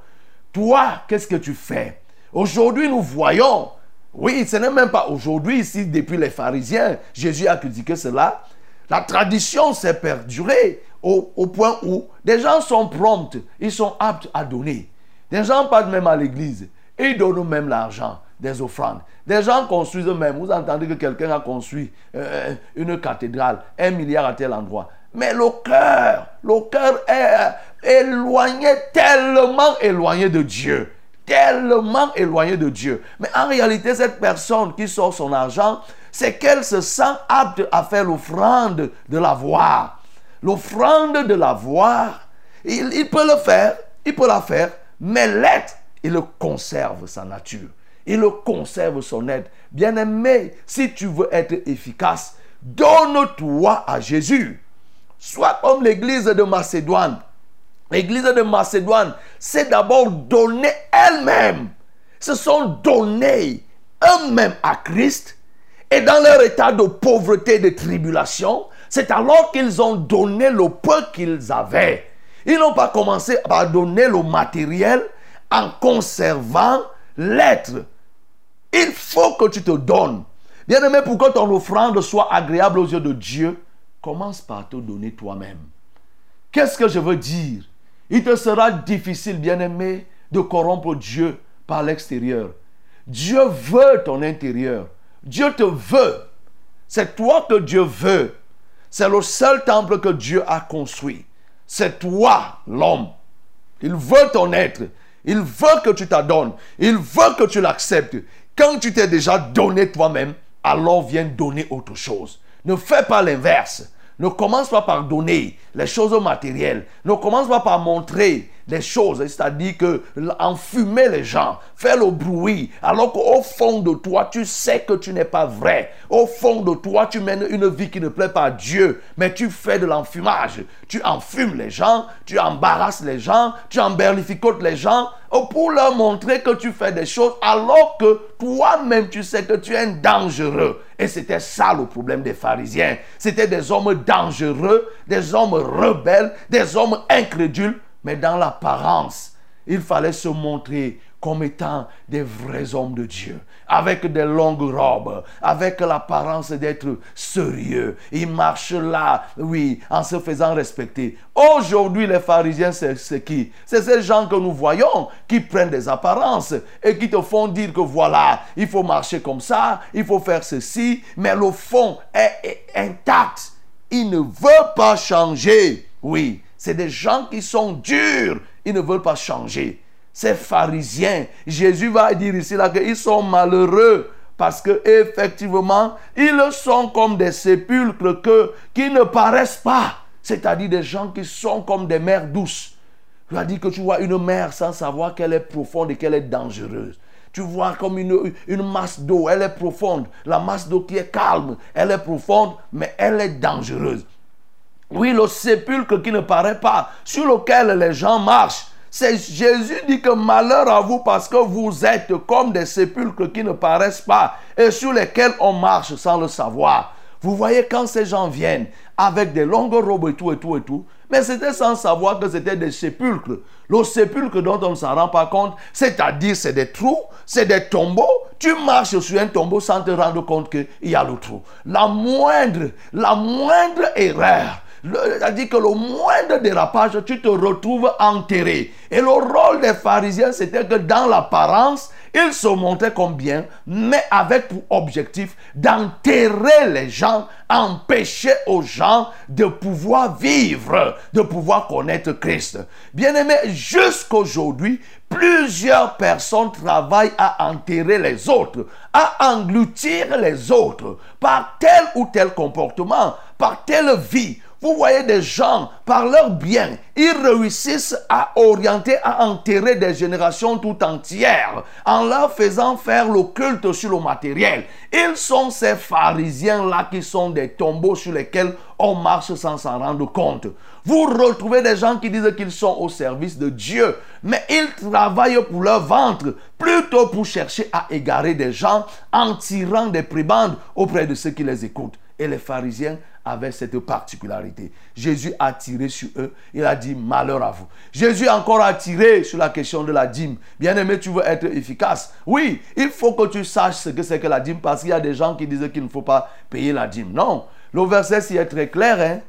Toi, qu'est-ce que tu fais? Aujourd'hui, nous voyons, oui, ce n'est même pas aujourd'hui, ici, depuis les pharisiens, Jésus a critiqué cela. La tradition s'est perdurée au, point où des gens sont prompts, ils sont aptes à donner. Des gens partent même à l'église, et ils donnent même l'argent des offrandes. Des gens construisent même. Vous entendez que quelqu'un a construit euh, une cathédrale, un milliard à tel endroit. Mais le cœur, le cœur est éloigné, tellement éloigné de Dieu. Tellement éloigné de Dieu. Mais en réalité, cette personne qui sort son argent, c'est qu'elle se sent apte à faire l'offrande de l'avoir. L'offrande de l'avoir, il, il peut le faire, il peut la faire, mais l'être, il conserve sa nature. Il conserve son être. Bien-aimé, si tu veux être efficace, donne-toi à Jésus. Sois comme l'église de Macédoine. L'église de Macédoine s'est d'abord donnée elle-même. Se sont donnés eux-mêmes à Christ. Et dans leur état de pauvreté et de tribulation, c'est alors qu'ils ont donné le peu qu'ils avaient. Ils n'ont pas commencé à donner le matériel en conservant l'être. Il faut que tu te donnes. Bien-aimé, pour que ton offrande soit agréable aux yeux de Dieu, commence par te donner toi-même. Qu'est-ce que je veux dire? Il te sera difficile, bien-aimé, de corrompre Dieu par l'extérieur. Dieu veut ton intérieur. Dieu te veut. C'est toi que Dieu veut. C'est le seul temple que Dieu a construit. C'est toi, l'homme. Il veut ton être. Il veut que tu t'adonnes. Il veut que tu l'acceptes. Quand tu t'es déjà donné toi-même, alors viens donner autre chose. Ne fais pas l'inverse. Ne commence pas par donner les choses matérielles. Ne commence pas par montrer les choses, c'est-à-dire que enfumer les gens, faire le bruit, alors qu'au fond de toi, tu sais que tu n'es pas vrai. Au fond de toi, tu mènes une vie qui ne plaît pas à Dieu, mais tu fais de l'enfumage. Tu enfumes les gens, tu embarrasses les gens, tu emberlificotes les gens pour leur montrer que tu fais des choses alors que toi-même tu sais que tu es dangereux. Et c'était ça le problème des pharisiens. C'était des hommes dangereux, des hommes rebelles, des hommes incrédules mais dans l'apparence, il fallait se montrer comme étant des vrais hommes de Dieu, avec des longues robes, avec l'apparence d'être sérieux. Ils marchent là, oui, en se faisant respecter. Aujourd'hui, les pharisiens, c'est qui? C'est ces gens que nous voyons qui prennent des apparences et qui te font dire que voilà, il faut marcher comme ça, il faut faire ceci, mais le fond est intact. Il ne veut pas changer. Oui, c'est des gens qui sont durs. Ils ne veulent pas changer. Ces pharisiens, Jésus va dire ici là qu'ils sont malheureux parce que effectivement, ils sont comme des sépulcres qui ne paraissent pas. C'est-à-dire des gens qui sont comme des mers douces. Tu as dit que tu vois une mer sans savoir qu'elle est profonde et qu'elle est dangereuse. Tu vois comme une, une masse d'eau, elle est profonde. La masse d'eau qui est calme, elle est profonde, mais elle est dangereuse. Oui, le sépulcre qui ne paraît pas, sur lequel les gens marchent. Jésus dit que malheur à vous parce que vous êtes comme des sépulcres qui ne paraissent pas et sur lesquels on marche sans le savoir. Vous voyez quand ces gens viennent avec des longues robes et tout et tout et tout, mais c'était sans savoir que c'était des sépulcres. Le sépulcre dont on ne s'en rend pas compte, c'est-à-dire c'est des trous, c'est des tombeaux. Tu marches sur un tombeau sans te rendre compte qu'il y a le trou. La moindre, la moindre erreur c'est-à-dire que le moindre dérapage, tu te retrouves enterré. Et le rôle des pharisiens, c'était que dans l'apparence, ils se montraient comme bien, mais avec pour objectif d'enterrer les gens, empêcher aux gens de pouvoir vivre, de pouvoir connaître Christ. Bien aimé, jusqu'aujourd'hui, plusieurs personnes travaillent à enterrer les autres, à engloutir les autres par tel ou tel comportement, par telle vie, vous voyez des gens, par leur bien, ils réussissent à orienter, à enterrer des générations tout entières en leur faisant faire le culte sur le matériel. Ils sont ces pharisiens-là qui sont des tombeaux sur lesquels on marche sans s'en rendre compte. Vous retrouvez des gens qui disent qu'ils sont au service de Dieu, mais ils travaillent pour leur ventre, plutôt pour chercher à égarer des gens en tirant des prébendes auprès de ceux qui les écoutent. Et les pharisiens avaient cette particularité. Jésus a tiré sur eux. Il a dit malheur à vous. Jésus a encore a tiré sur la question de la dîme. Bien aimé, tu veux être efficace. Oui, il faut que tu saches ce que c'est que la dîme parce qu'il y a des gens qui disent qu'il ne faut pas payer la dîme. Non, le verset s'y est très clair. Hein?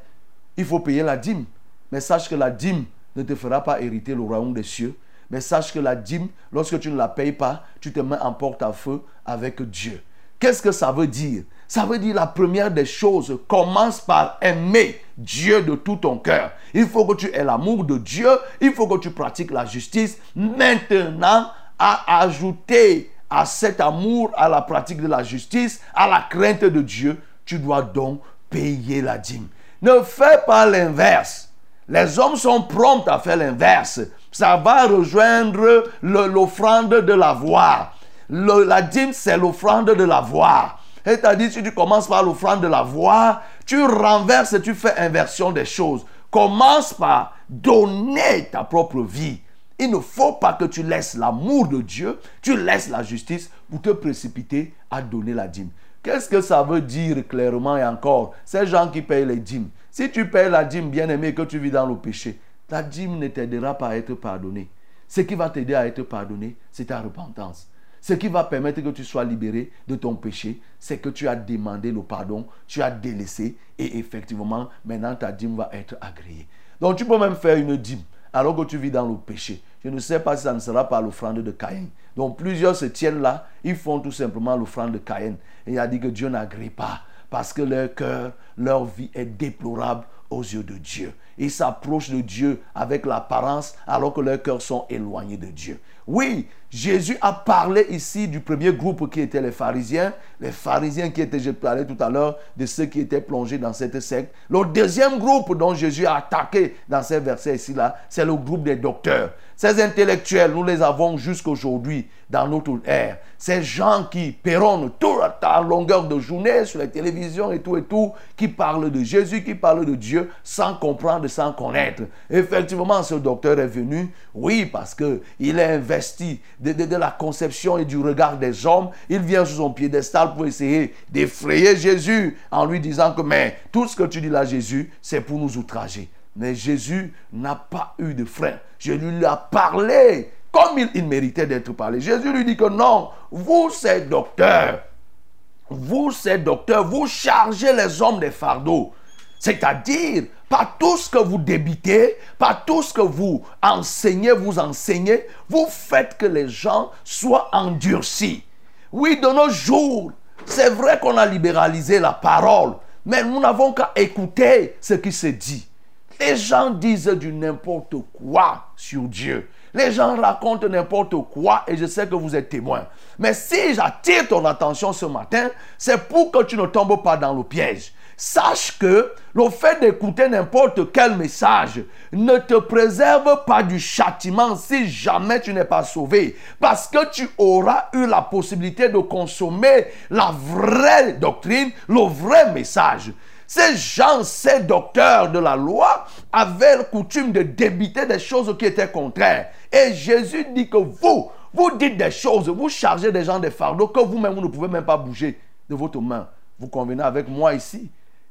Il faut payer la dîme. Mais sache que la dîme ne te fera pas hériter le royaume des cieux. Mais sache que la dîme, lorsque tu ne la payes pas, tu te mets en porte-à-feu avec Dieu. Qu'est-ce que ça veut dire? Ça veut dire la première des choses, commence par aimer Dieu de tout ton cœur. Il faut que tu aies l'amour de Dieu, il faut que tu pratiques la justice. Maintenant, à ajouter à cet amour, à la pratique de la justice, à la crainte de Dieu, tu dois donc payer la dîme. Ne fais pas l'inverse. Les hommes sont prompts à faire l'inverse. Ça va rejoindre l'offrande de l'avoir. La dîme, c'est l'offrande de l'avoir. C'est-à-dire, si tu commences par l'offrande de l'avoir, tu renverses et tu fais inversion des choses. Commence par donner ta propre vie. Il ne faut pas que tu laisses l'amour de Dieu, tu laisses la justice pour te précipiter à donner la dîme. Qu'est-ce que ça veut dire clairement et encore? Ces gens qui payent les dîmes. Si tu payes la dîme, bien aimé, que tu vis dans le péché, ta dîme ne t'aidera pas à être pardonné. Ce qui va t'aider à être pardonné, c'est ta repentance. Ce qui va permettre que tu sois libéré de ton péché, c'est que tu as demandé le pardon, tu as délaissé et effectivement, maintenant ta dîme va être agréée. Donc tu peux même faire une dîme alors que tu vis dans le péché. Je ne sais pas si ça ne sera pas l'offrande de Caïn. Donc plusieurs se tiennent là, ils font tout simplement l'offrande de Caïn. Et il a dit que Dieu n'agrée pas parce que leur cœur, leur vie est déplorable aux yeux de Dieu. Ils s'approchent de Dieu avec l'apparence alors que leurs cœurs sont éloignés de Dieu. Oui, Jésus a parlé ici du premier groupe qui étaient les pharisiens. Les pharisiens qui étaient, je parlais tout à l'heure, de ceux qui étaient plongés dans cette secte. Le deuxième groupe dont Jésus a attaqué dans ces versets ici-là, c'est le groupe des docteurs. Ces intellectuels, nous les avons jusqu'aujourd'hui dans notre ère. Ces gens qui péronnent toute la longueur de journée sur les télévisions et tout et tout, qui parlent de Jésus, qui parlent de Dieu sans comprendre, sans connaître. Effectivement, ce docteur est venu, oui, parce que il est investi de, de- de la conception et du regard des hommes. Il vient sur son piédestal pour essayer d'effrayer Jésus en lui disant que, mais tout ce que tu dis là, Jésus, c'est pour nous outrager. Mais Jésus n'a pas eu de frein. Je lui ai parlé comme il, il méritait d'être parlé. Jésus lui dit que non, vous, ces docteurs, vous, ces docteurs, vous chargez les hommes des fardeaux. C'est-à-dire, par tout ce que vous débitez, par tout ce que vous enseignez, vous enseignez, vous faites que les gens soient endurcis. Oui, de nos jours, c'est vrai qu'on a libéralisé la parole, mais nous n'avons qu'à écouter ce qui se dit. Les gens disent du n'importe quoi sur Dieu. Les gens racontent n'importe quoi et je sais que vous êtes témoin. Mais si j'attire ton attention ce matin, c'est pour que tu ne tombes pas dans le piège. Sache que le fait d'écouter n'importe quel message ne te préserve pas du châtiment si jamais tu n'es pas sauvé. Parce que tu auras eu la possibilité de consommer la vraie doctrine, le vrai message. Ces gens, ces docteurs de la loi avaient coutume de débiter des choses qui étaient contraires. Et Jésus dit que vous, vous dites des choses, vous chargez des gens des fardeaux que vous-même, vous ne pouvez même pas bouger de votre main. Vous convenez avec moi ici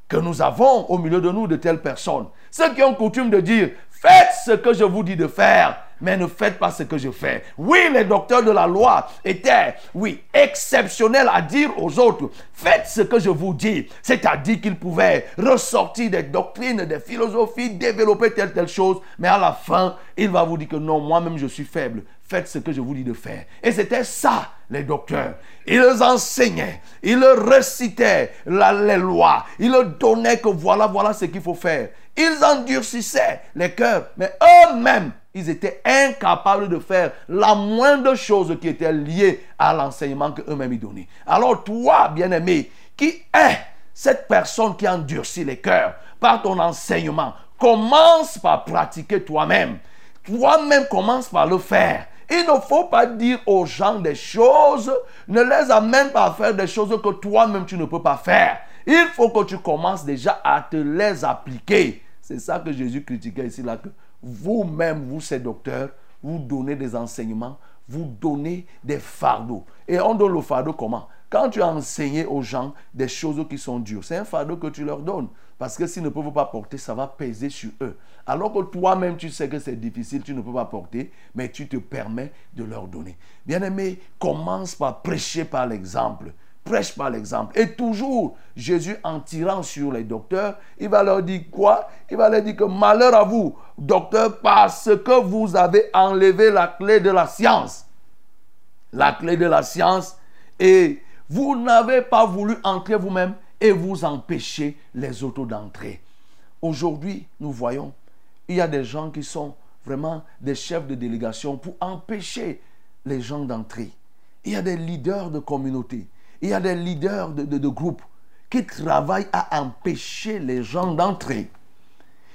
que nous avons au milieu de nous de telles personnes. Ceux qui ont coutume de dire, faites ce que je vous dis de faire, mais ne faites pas ce que je fais. Oui, les docteurs de la loi étaient, oui, exceptionnels à dire aux autres, faites ce que je vous dis. C'est-à-dire qu'ils pouvaient ressortir des doctrines, des philosophies, développer telle, telle chose, mais à la fin, il va vous dire que non, moi-même je suis faible. Faites ce que je vous dis de faire. Et c'était ça, les docteurs. Ils enseignaient, ils récitaient les lois, ils donnaient que voilà, voilà ce qu'il faut faire. Ils endurcissaient les cœurs, mais eux-mêmes, ils étaient incapables de faire la moindre chose qui était liée à l'enseignement qu'eux-mêmes ils donnaient. Alors toi, bien-aimé, qui est cette personne qui endurcit les cœurs par ton enseignement, commence par pratiquer toi-même. Toi-même commence par le faire. Il ne faut pas dire aux gens des choses, ne les amène pas à faire des choses que toi-même tu ne peux pas faire. Il faut que tu commences déjà à te les appliquer. C'est ça que Jésus critiquait ici, là, vous-même, vous, ces docteurs, vous donnez des enseignements, vous donnez des fardeaux. Et on donne le fardeau comment? Quand tu as enseigné aux gens des choses qui sont dures, c'est un fardeau que tu leur donnes. Parce que s'ils ne peuvent pas porter, ça va peser sur eux. Alors que toi-même, tu sais que c'est difficile, tu ne peux pas porter, mais tu te permets de leur donner. Bien-aimé, commence par prêcher par l'exemple. Prêche par l'exemple. Et toujours, Jésus, en tirant sur les docteurs, il va leur dire quoi? Il va leur dire que malheur à vous, docteurs, parce que vous avez enlevé la clé de la science. La clé de la science. Et vous n'avez pas voulu entrer vous-même et vous empêchez les autres d'entrer. Aujourd'hui, nous voyons, il y a des gens qui sont vraiment des chefs de délégation pour empêcher les gens d'entrer. Il y a des leaders de communauté, il y a des leaders de, groupes qui travaillent à empêcher les gens d'entrer.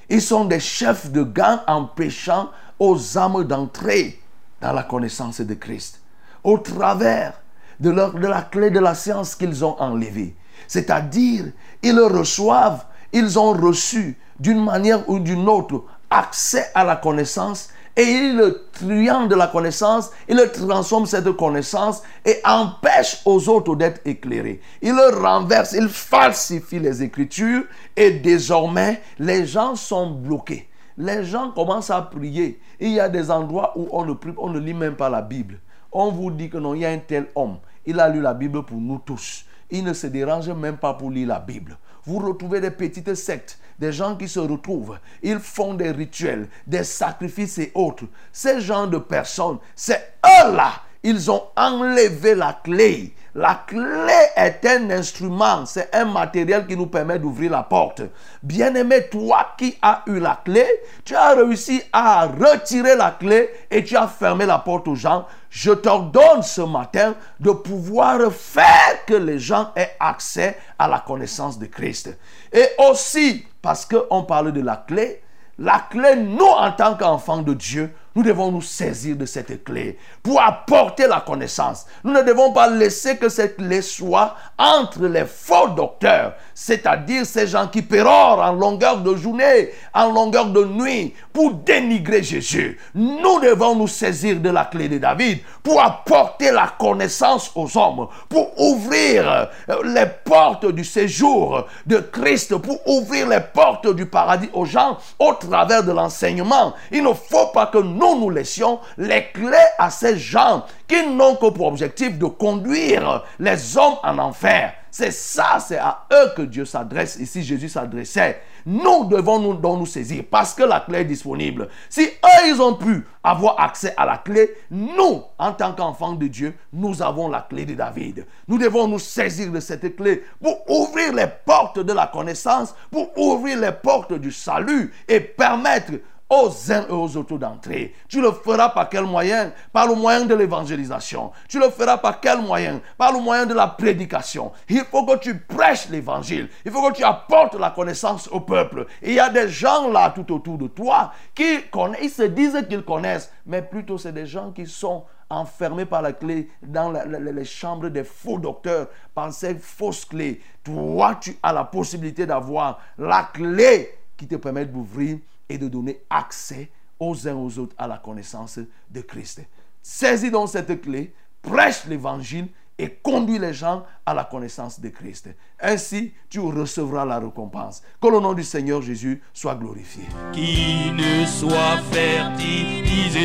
Ils sont des chefs de gang empêchant aux âmes d'entrer dans la connaissance de Christ. Au travers de, de la clé de la science qu'ils ont enlevée. C'est-à-dire, ils reçoivent, ils ont reçu d'une manière ou d'une autre accès à la connaissance et ils le truand de la connaissance, ils le transforment cette connaissance et empêchent aux autres d'être éclairés. Ils le renversent, ils falsifient les écritures et désormais les gens sont bloqués. Les gens commencent à prier. Il y a des endroits où on ne, on ne lit même pas la Bible. On vous dit que non, il y a un tel homme. Il a lu la Bible pour nous tous. Il ne se dérange même pas pour lire la Bible. Vous retrouvez des petites sectes, des gens qui se retrouvent. Ils font des rituels, des sacrifices et autres. Ces gens de personnes, c'est eux-là. Ils ont enlevé la clé. La clé est un instrument, c'est un matériel qui nous permet d'ouvrir la porte. Bien-aimé, toi qui as eu la clé, tu as réussi à retirer la clé et tu as fermé la porte aux gens. Je t'ordonne ce matin de pouvoir faire que les gens aient accès à la connaissance de Christ. Et aussi, parce qu'on parle de la clé, la clé, nous, en tant qu'enfants de Dieu, nous devons nous saisir de cette clé pour apporter la connaissance. Nous ne devons pas laisser que cette clé soit entre les faux docteurs, c'est-à-dire ces gens qui pérorent en longueur de journée, en longueur de nuit, pour dénigrer Jésus. Nous devons nous saisir de la clé de David pour apporter la connaissance aux hommes, pour ouvrir les portes du séjour de Christ, pour ouvrir les portes du paradis aux gens au travers de l'enseignement. Il ne faut pas que nous nous laissions les clés à ces gens qui n'ont que pour objectif de conduire les hommes en enfer. C'est ça, c'est à eux que Dieu s'adresse. Ici, Jésus s'adressait. Nous devons nous, donc nous saisir parce que la clé est disponible. Si eux, ils ont pu avoir accès à la clé, nous, en tant qu'enfants de Dieu, nous avons la clé de David. Nous devons nous saisir de cette clé pour ouvrir les portes de la connaissance, pour ouvrir les portes du salut et permettre aux uns et aux autres d'entrer. Tu le feras par quel moyen? Par le moyen de l'évangélisation. Tu le feras par quel moyen? Par le moyen de la prédication. Il faut que tu prêches l'évangile. Il faut que tu apportes la connaissance au peuple. Il y a des gens là tout autour de toi qui connaissent, ils se disent qu'ils connaissent, mais plutôt c'est des gens qui sont enfermés par la clé dans les chambres des faux docteurs, par ces fausses clés. Toi, tu as la possibilité d'avoir la clé qui te permet d'ouvrir et de donner accès aux uns aux autres à la connaissance de Christ. Saisis donc cette clé, prêche l'évangile et conduis les gens à la connaissance de Christ. Ainsi, tu recevras la récompense. Que le nom du Seigneur Jésus soit glorifié. qui ne soit fertilisé,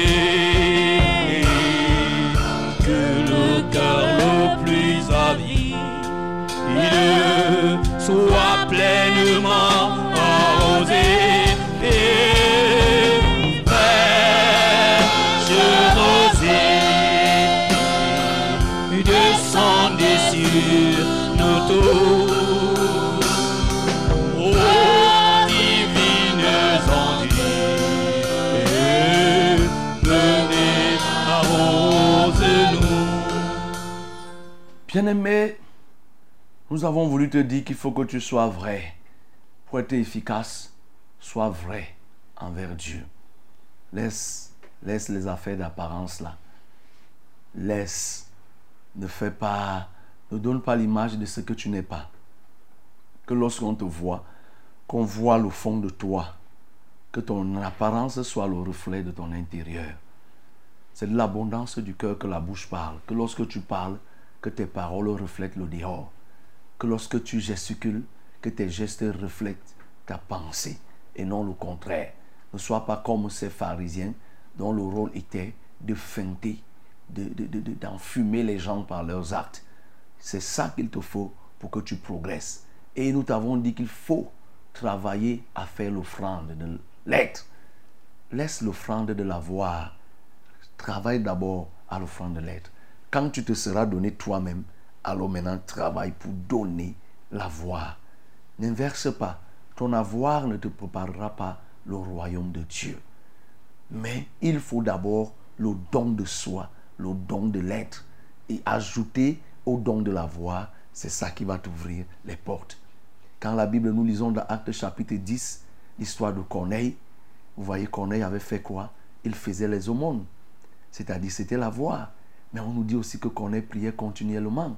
que le cœur le plus avide soit pleinement Bien-aimé, nous avons voulu te dire qu'il faut que tu sois vrai. Pour être efficace, sois vrai envers Dieu. Laisse, laisse les affaires d'apparence là. Laisse. Ne fais pas, ne donne pas l'image de ce que tu n'es pas. Que lorsqu'on te voit, qu'on voit le fond de toi. Que ton apparence soit le reflet de ton intérieur. C'est de l'abondance du cœur que la bouche parle. Que lorsque tu parles, que tes paroles reflètent le dehors. Que lorsque tu gesticules, que tes gestes reflètent ta pensée et non le contraire. Ne sois pas comme ces pharisiens dont le rôle était de feinter, de- de- de- de- d'enfumer les gens par leurs actes. C'est ça qu'il te faut pour que tu progresses. Et nous t'avons dit qu'il faut travailler à faire l'offrande de l'être. Laisse l'offrande de l'avoir. Travaille d'abord à l'offrande de l'être. Quand tu te seras donné toi-même, alors maintenant travaille pour donner l'avoir. N'inverse pas. Ton avoir ne te préparera pas le royaume de Dieu. Mais il faut d'abord le don de soi, le don de l'être. Et ajouter au don de l'avoir, c'est ça qui va t'ouvrir les portes. Quand la Bible, nous lisons dans Actes chapitre 10, l'histoire de Corneille, vous voyez, Corneille avait fait quoi? Il faisait les aumônes. C'est-à-dire, c'était l'avoir. Mais on nous dit aussi que Corneille priait continuellement.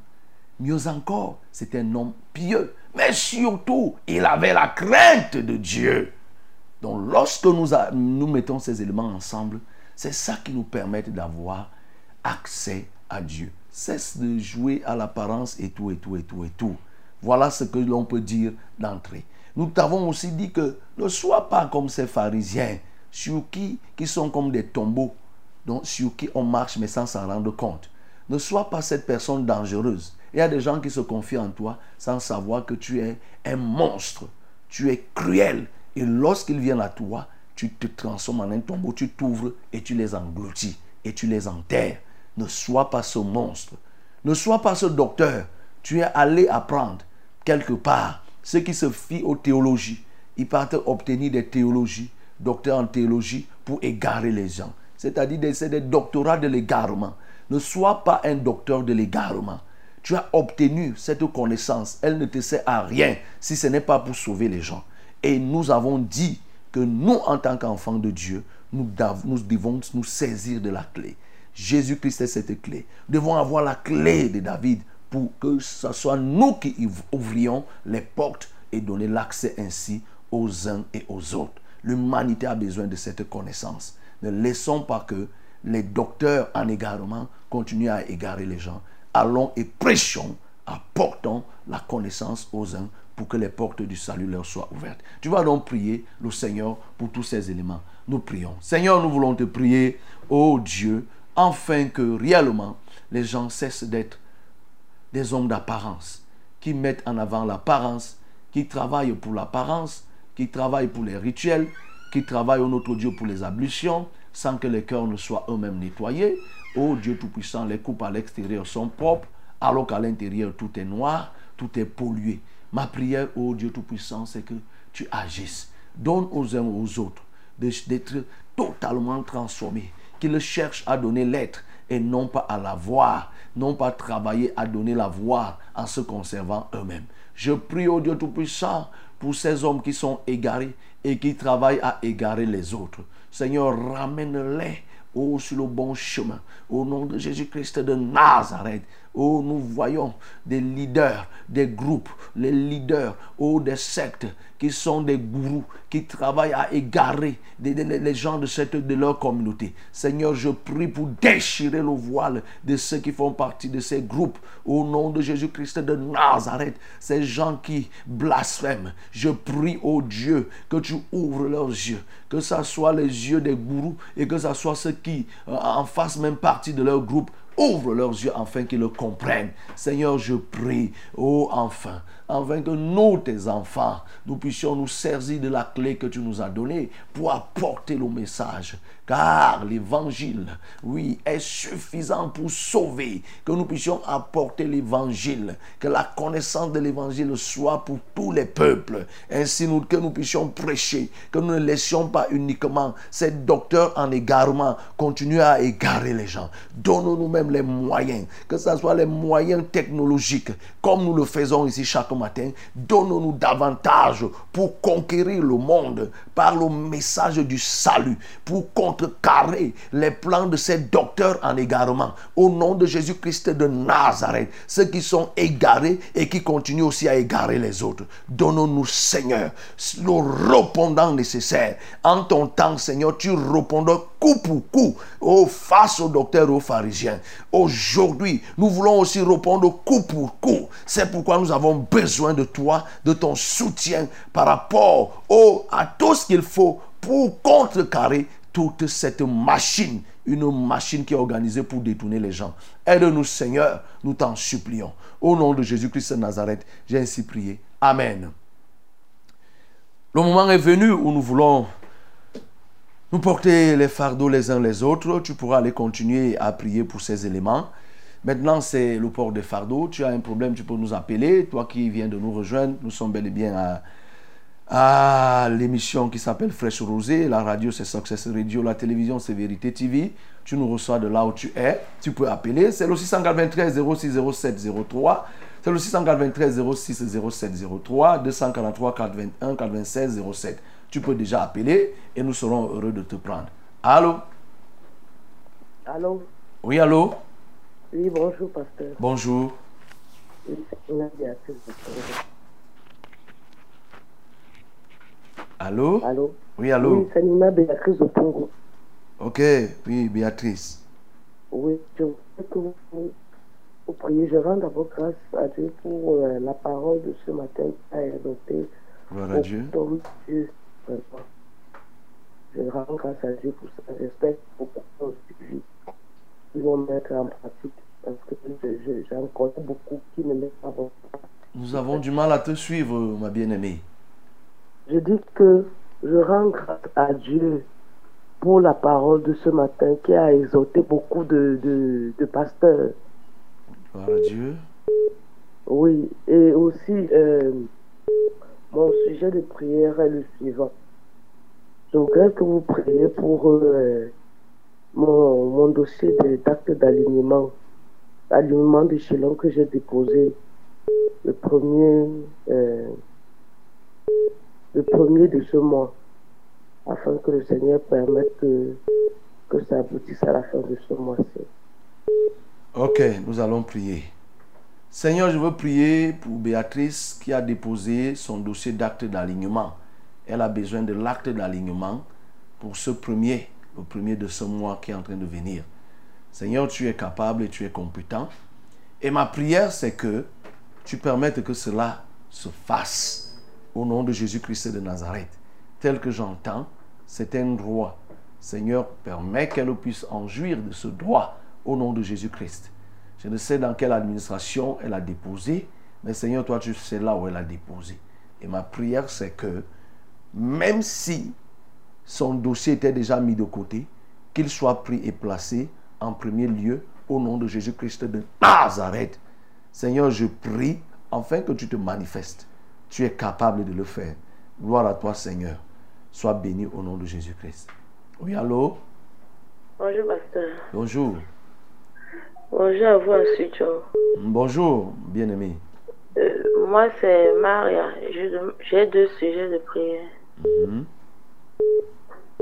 Mieux encore, c'était un homme pieux. Mais surtout, il avait la crainte de Dieu. Donc lorsque nous, nous mettons ces éléments ensemble, c'est ça qui nous permet d'avoir accès à Dieu. Cesse de jouer à l'apparence et tout, et tout, et tout, et tout. Voilà ce que l'on peut dire d'entrée. Nous t'avons aussi dit que ne sois pas comme ces pharisiens sur qui, qui sont comme des tombeaux, donc sur qui on marche mais sans s'en rendre compte. Ne sois pas cette personne dangereuse. Il y a des gens qui se confient en toi sans savoir que tu es un monstre. Tu es cruel. Et lorsqu'ils viennent à toi, tu te transformes en un tombeau, tu t'ouvres et tu les engloutis et tu les enterres. Ne sois pas ce monstre. Ne sois pas ce docteur. Tu es allé apprendre quelque part ce qui se fit aux théologies. Ils partent obtenir des théologies, docteurs en théologie, pour égarer les gens. C'est-à-dire c'est des doctorats de l'égarement. Ne sois pas un docteur de l'égarement. Tu as obtenu cette connaissance. Elle ne te sert à rien si ce n'est pas pour sauver les gens. Et nous avons dit que nous, en tant qu'enfants de Dieu, nous, nous devons nous saisir de la clé. Jésus-Christ est cette clé. Nous devons avoir la clé de David pour que ce soit nous qui ouv- ouvrions les portes et donner l'accès ainsi aux uns et aux autres. L'humanité a besoin de cette connaissance. Ne laissons pas que les docteurs en égarement continuent à égarer les gens. Allons et prêchons, apportons la connaissance aux uns pour que les portes du salut leur soient ouvertes. Tu vas donc prier le Seigneur pour tous ces éléments. Nous prions. Seigneur, nous voulons te prier, ô Dieu, afin que réellement les gens cessent d'être des hommes d'apparence, qui mettent en avant l'apparence, qui travaillent pour l'apparence, qui travaillent pour les rituels, qui travaillent au notre Dieu pour les ablutions, sans que les cœurs ne soient eux-mêmes nettoyés. Ô Dieu Tout-Puissant, les coupes à l'extérieur sont propres, alors qu'à l'intérieur tout est noir, tout est pollué. Ma prière, ô Dieu Tout-Puissant, c'est que tu agisses. Donne aux uns aux autres d'être totalement transformés, qu'ils cherchent à donner l'être et non pas à l'avoir, non pas travailler à donner l'avoir en se conservant eux-mêmes. Je prie au Dieu Tout-Puissant pour ces hommes qui sont égarés et qui travaillent à égarer les autres. Seigneur, ramène-les sur le bon chemin. Au nom de Jésus-Christ de Nazareth. Oh, nous voyons des leaders, des groupes, les leaders, oh, des sectes qui sont des gourous, qui travaillent à égarer les gens de, cette, de leur communauté. Seigneur, je prie pour déchirer le voile de ceux qui font partie de ces groupes. Au nom de Jésus-Christ de Nazareth, ces gens qui blasphèment, je prie, oh Dieu, que tu ouvres leurs yeux, que ce soit les yeux des gourous et que ce soit ceux qui euh, en fassent même partie de leur groupe Ouvre leurs yeux afin qu'ils le comprennent. Seigneur, je prie, oh enfin, afin que nous, tes enfants, nous puissions nous saisir de la clé que tu nous as donnée pour apporter le message. Car l'évangile, oui, est suffisant pour sauver. Que nous puissions apporter l'évangile. Que la connaissance de l'évangile soit pour tous les peuples. Ainsi que nous puissions prêcher. Que nous ne laissions pas uniquement ces docteurs en égarement continuer à égarer les gens. Donne-nous même les moyens. Que ce soit les moyens technologiques. Comme nous le faisons ici chaque matin. Donne-nous davantage pour conquérir le monde par le message du salut. Pour conquérir contrecarrer les plans de ces docteurs en égarement. Au nom de Jésus-Christ de Nazareth, ceux qui sont égarés et qui continuent aussi à égarer les autres. Donne-nous, Seigneur, le répondant nécessaire. En ton temps, Seigneur, tu répondras coup pour coup oh, face aux docteurs, aux pharisiens. Aujourd'hui, nous voulons aussi répondre coup pour coup. C'est pourquoi nous avons besoin de toi, de ton soutien par rapport au, à tout ce qu'il faut pour contrecarrer toute cette machine, une machine qui est organisée pour détourner les gens. Aide-nous, Seigneur, nous t'en supplions. Au nom de Jésus-Christ de Nazareth, j'ai ainsi prié. Amen. Le moment est venu où nous voulons nous porter les fardeaux les uns les autres. Tu pourras aller continuer à prier pour ces éléments. Maintenant, c'est le port des fardeaux. Tu as un problème, tu peux nous appeler. Toi qui viens de nous rejoindre, nous sommes bel et bien à, à l'émission qui s'appelle Fraîche Rosée. La radio, c'est Success Radio. La télévision, c'est Vérité TV. Tu nous reçois de là où tu es. Tu peux appeler. C'est le 693 06 07 03. C'est le 693 06 07 03. 243 421 96 07. Tu peux déjà appeler et nous serons heureux de te prendre. Allô? Allô? Oui, allô? Oui, bonjour, pasteur. Bonjour. Oui, c'est Nadia Béatrice. Allô? Allô? Oui, allô? Oui, c'est Nina Béatrice au Congo. Ok, oui, Béatrice. Oui, je voudrais que vous, vous priez. Je rends d'abord grâce à Dieu pour euh, la parole de ce matin qui a adopté. Gloire à Dieu. Dieu. Je rends grâce à Dieu pour ça. J'espère que personnes suivies ils vont mettre en pratique. Parce que je- je- j'en connais beaucoup qui ne mettent pas en pratique. Nous avons du mal à te suivre, ma bien-aimée. Je dis que je rends grâce à Dieu pour la parole de ce matin qui a exhorté beaucoup de, de, de pasteurs. Gloire à Dieu. Oui, et aussi, euh, mon sujet de prière est le suivant. Je voudrais que vous priez pour euh, mon, mon dossier d'acte d'alignement, alignement d'échelon que j'ai déposé le premier, euh, le premier de ce mois, afin que le Seigneur permette que, ça aboutisse à la fin de ce mois-ci. Ok, nous allons prier. Seigneur, je veux prier pour Béatrice qui a déposé son dossier d'acte d'alignement. Elle a besoin de l'acte d'alignement pour ce premier, le premier de ce mois qui est en train de venir. Seigneur, tu es capable et tu es compétent. Et ma prière, c'est que tu permettes que cela se fasse au nom de Jésus-Christ de Nazareth. Tel que j'entends, c'est un droit. Seigneur, permets qu'elle puisse en jouir de ce droit au nom de Jésus-Christ. Je ne sais dans quelle administration elle a déposé, mais Seigneur, toi, tu sais là où elle a déposé. Et ma prière, c'est que même si son dossier était déjà mis de côté, qu'il soit pris et placé en premier lieu au nom de Jésus-Christ de Nazareth. Seigneur, je prie afin que tu te manifestes. Tu es capable de le faire. Gloire à toi, Seigneur. Sois béni au nom de Jésus-Christ. Oui, allô? Bonjour, pasteur. Bonjour. Bonjour à vous, studio. Bonjour, bien-aimé. Euh, moi, c'est Maria. J'ai deux sujets de prière. Mhm.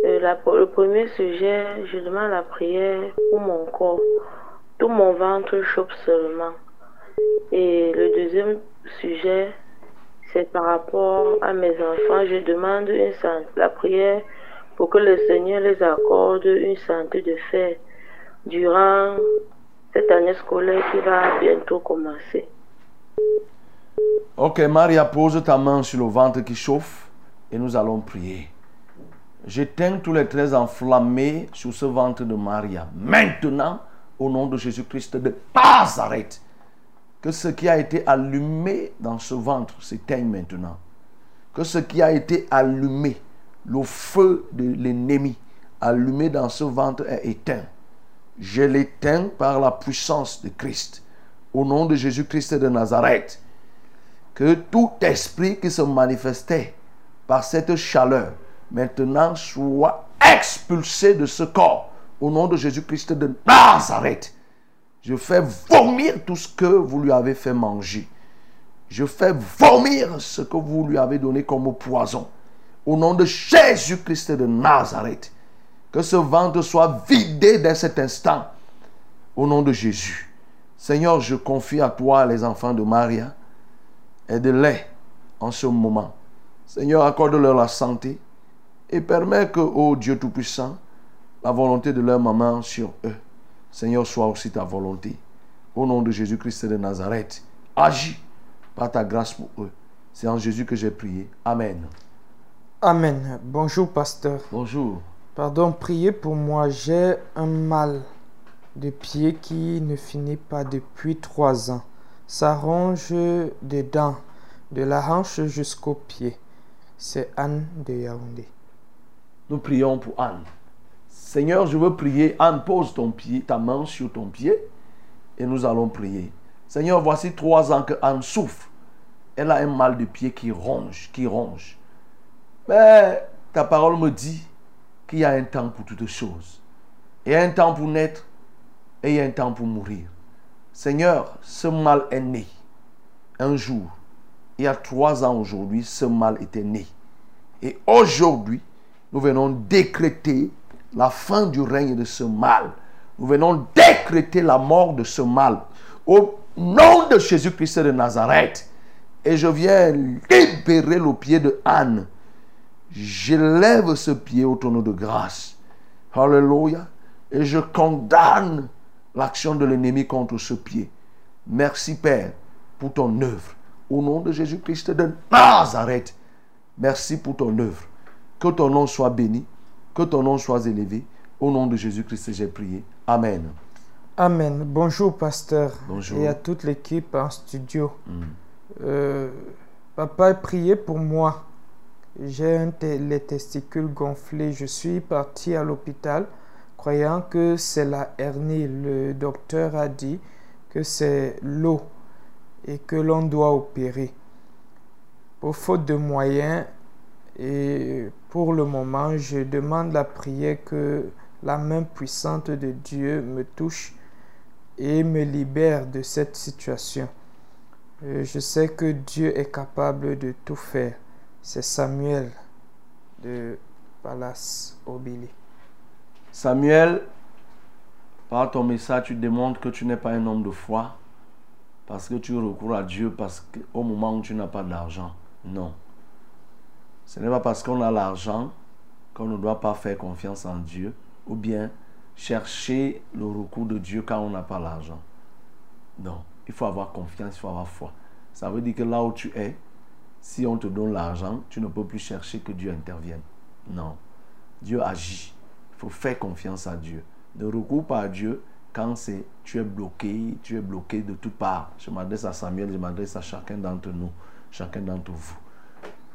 Euh, la- le premier sujet, je demande la prière pour mon corps. Tout mon ventre chope seulement. Et le deuxième sujet, c'est par rapport à mes enfants. Je demande la prière pour que le Seigneur les accorde une santé de fer durant cette année scolaire qui va bientôt commencer. Ok, Maria, pose ta main sur le ventre qui chauffe et nous allons prier. J'éteins tous les traits enflammés sur ce ventre de Maria. Maintenant, au nom de Jésus-Christ de Nazareth, que ce qui a été allumé dans ce ventre s'éteigne maintenant. Que ce qui a été allumé, le feu de l'ennemi allumé dans ce ventre est éteint. Je l'éteins par la puissance de Christ. Au nom de Jésus-Christ de Nazareth que tout esprit qui se manifestait par cette chaleur maintenant soit expulsé de ce corps au nom de Jésus-Christ de Nazareth. Je fais vomir tout ce que vous lui avez fait manger. Je fais vomir ce que vous lui avez donné comme poison. Au nom de Jésus-Christ de Nazareth, Que ce ventre soit vidé dès cet instant. Au nom de Jésus. Seigneur, je confie à toi les enfants de Maria. Aide-les en ce moment. Seigneur, accorde-leur la santé et permets que, ô Dieu Tout-Puissant, la volonté de leur maman sur eux, Seigneur, soit aussi ta volonté. Au nom de Jésus-Christ de Nazareth, agis par ta grâce pour eux. C'est en Jésus que j'ai prié. Amen. Amen. Bonjour, pasteur. Bonjour. Pardon, priez pour moi. J'ai un mal de pied qui ne finit pas depuis trois ans. Ça ronge dedans, de la hanche jusqu'au pied. C'est Anne de Yaoundé. Nous prions pour Anne. Seigneur, je veux prier. Anne, pose ton pied, ta main sur ton pied et nous allons prier. Seigneur, voici trois ans que Anne souffre. Elle a un mal de pied qui ronge, qui ronge. Mais ta parole me dit qu'il y a un temps pour toutes choses. Il y a un temps pour naître et il y a un temps pour mourir. Seigneur, ce mal est né. Un jour, il y a trois ans aujourd'hui, ce mal était né. Et aujourd'hui, nous venons décréter la fin du règne de ce mal. Nous venons décréter la mort de ce mal. Au nom de Jésus-Christ de Nazareth. Et je viens libérer le pied de Anne. Je lève ce pied au tonneau de grâce. Alléluia. Et je condamne l'action de l'ennemi contre ce pied. Merci Père pour ton œuvre. Au nom de Jésus-Christ de Nazareth. Merci pour ton œuvre. Que ton nom soit béni. Que ton nom soit élevé. Au nom de Jésus-Christ, j'ai prié. Amen. Amen. Bonjour, pasteur. Bonjour. Et à toute l'équipe en studio. Mm. Euh, papa, priez pour moi. J'ai les testicules gonflés. Je suis parti à l'hôpital croyant que c'est la hernie. Le docteur a dit que c'est l'eau et que l'on doit opérer. Pour faute de moyens et pour le moment, je demande la prière que la main puissante de Dieu me touche et me libère de cette situation. Euh, Je sais que Dieu est capable de tout faire. C'est Samuel de Palace Obili. Samuel, par ton message, tu démontres que tu n'es pas un homme de foi parce que tu recours à Dieu parce qu'au moment où tu n'as pas d'argent. Non. Ce n'est pas parce qu'on a l'argent qu'on ne doit pas faire confiance en Dieu ou bien chercher le recours de Dieu quand on n'a pas l'argent. Non. Il faut avoir confiance, il faut avoir foi. Ça veut dire que là où tu es, si on te donne l'argent, tu ne peux plus chercher que Dieu intervienne. Non. Dieu agit. Il faut faire confiance à Dieu. Ne recours pas à Dieu quand c'est tu es bloqué, tu es bloqué de toutes parts. Je m'adresse à Samuel, je m'adresse à chacun d'entre nous, chacun d'entre vous.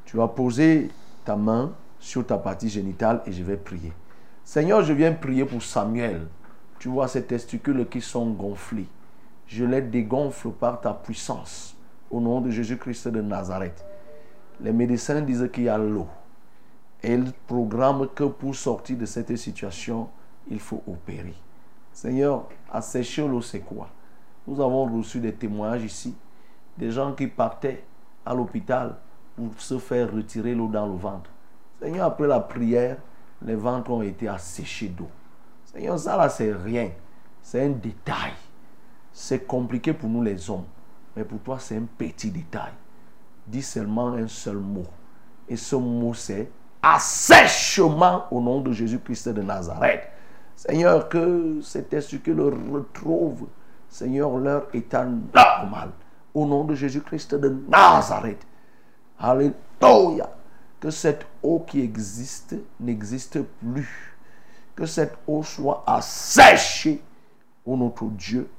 Tu vas poser ta main sur ta partie génitale et je vais prier. Seigneur, je viens prier pour Samuel. Tu vois ces testicules qui sont gonflés. Je les dégonfle par ta puissance. Au nom de Jésus-Christ de Nazareth. Les médecins disent qu'il y a l'eau. Et ils programment que pour sortir de cette situation, il faut opérer. Seigneur, assécher l'eau, c'est quoi? Nous avons reçu des témoignages ici, des gens qui partaient à l'hôpital pour se faire retirer l'eau dans le ventre. Seigneur, après la prière, les ventres ont été asséchés d'eau. Seigneur, ça là, c'est rien. C'est un détail. C'est compliqué pour nous les hommes. Mais pour toi, c'est un petit détail. Dis seulement un seul mot. Et ce mot, c'est assèchement au nom de Jésus-Christ de Nazareth. Seigneur, que ces testicules retrouvent, Seigneur, leur état normal. Au nom de Jésus-Christ de Nazareth. Alléluia. Que cette eau qui existe n'existe plus. Que cette eau soit asséchée au notre Dieu.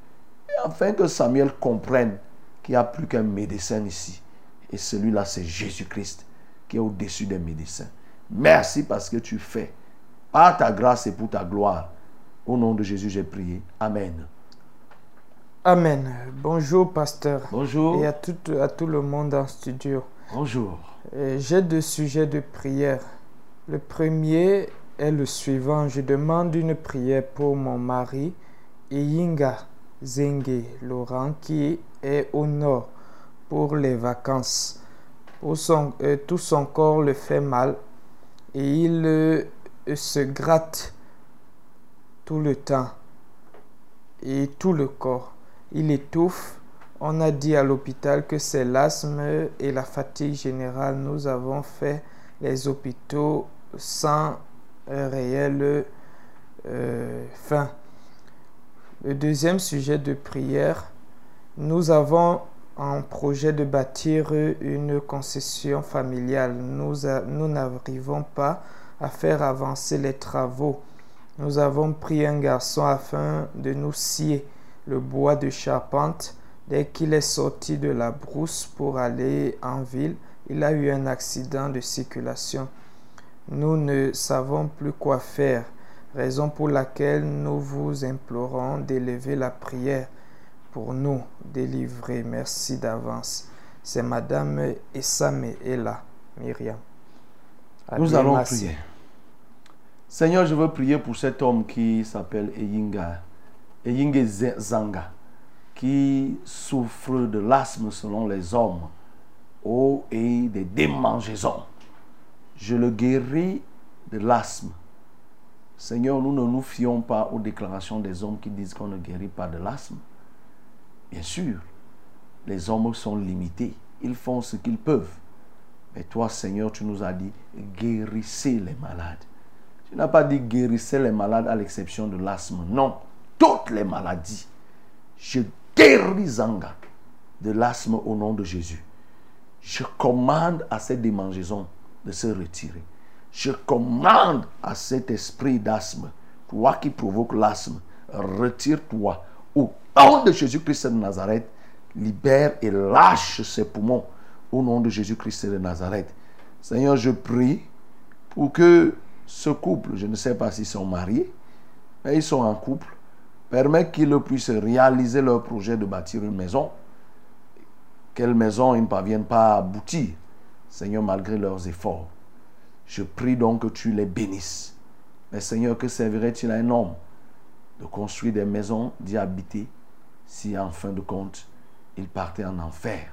Et afin que Samuel comprenne qu'il n'y a plus qu'un médecin ici. Et celui-là, c'est Jésus-Christ qui est au-dessus des médecins. Merci parce que tu fais. Par ta grâce et pour ta gloire. Au nom de Jésus, j'ai prié. Amen. Amen. Bonjour, pasteur. Bonjour. Et à tout, à tout le monde en studio. Bonjour. Euh, J'ai deux sujets de prière. Le premier est le suivant. Je demande une prière pour mon mari, Eyinga Zenge Laurent, qui est au nord pour les vacances. Euh, tout son corps le fait mal et il euh, se gratte tout le temps et tout le corps. Il étouffe. On a dit à l'hôpital que c'est l'asthme et la fatigue générale. Nous avons fait les hôpitaux sans réelle euh, fin. Le deuxième sujet de prière, nous avons un projet de bâtir une concession familiale. Nous nous n'arrivons pas à faire avancer les travaux. Nous avons pris un garçon afin de nous scier le bois de charpente. Dès qu'il est sorti de la brousse pour aller en ville, il a eu un accident de circulation. Nous ne savons plus quoi faire, raison pour laquelle nous vous implorons d'élever la prière pour nous délivrer. Merci d'avance. C'est Madame Essame Ella, Myriam. Nous allons Merci. prier. Seigneur, je veux prier pour cet homme qui s'appelle Eyinga, Eyinge Ze- Zanga, qui souffre de l'asthme selon les hommes, oh, et des démangeaisons. Je le guéris de l'asthme. Seigneur, nous ne nous fions pas aux déclarations des hommes qui disent qu'on ne guérit pas de l'asthme. Bien sûr, les hommes sont limités. Ils font ce qu'ils peuvent. Mais toi, Seigneur, tu nous as dit, guérissez les malades. Tu n'as pas dit guérissez les malades à l'exception de l'asthme. Non, toutes les maladies. Je de l'asthme au nom de Jésus. Je commande à cette démangeaison de se retirer. Je commande à cet esprit d'asthme, toi qui provoque l'asthme, retire-toi. Au nom de Jésus-Christ de Nazareth, libère et lâche ses poumons. Au nom de Jésus-Christ de Nazareth. Seigneur, je prie pour que ce couple, je ne sais pas s'ils sont mariés, mais ils sont en couple, permet qu'ils puissent réaliser leur projet de bâtir une maison. Quelle maison ils ne parviennent pas à aboutir, Seigneur, malgré leurs efforts. Je prie donc que tu les bénisses. Mais Seigneur, que servirait-il à un homme de construire des maisons, d'y habiter, si en fin de compte, il partait en enfer?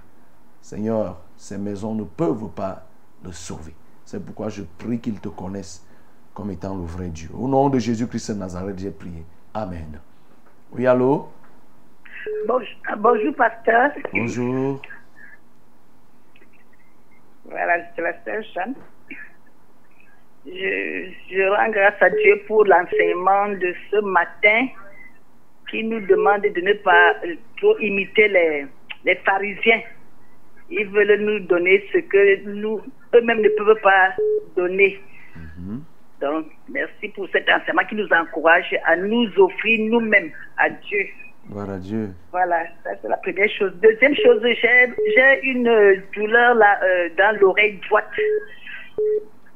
Seigneur, ces maisons ne peuvent pas le sauver. C'est pourquoi je prie qu'ils te connaissent comme étant le vrai Dieu. Au nom de Jésus-Christ de Nazareth, j'ai prié. Amen. Oui, allô? Bonjour, bonjour, pasteur. Bonjour. Voilà, c'est la sœur Jeanne. Je, je rends grâce à Dieu pour l'enseignement de ce matin qui nous demande de ne pas euh, trop imiter les, les pharisiens. Ils veulent nous donner ce que nous, eux-mêmes ne peuvent pas donner. Donc, merci pour cet enseignement qui nous encourage à nous offrir nous-mêmes à Dieu. Voilà Dieu. Voilà, ça c'est la première chose. Deuxième chose, j'ai une euh, douleur là euh, dans l'oreille droite.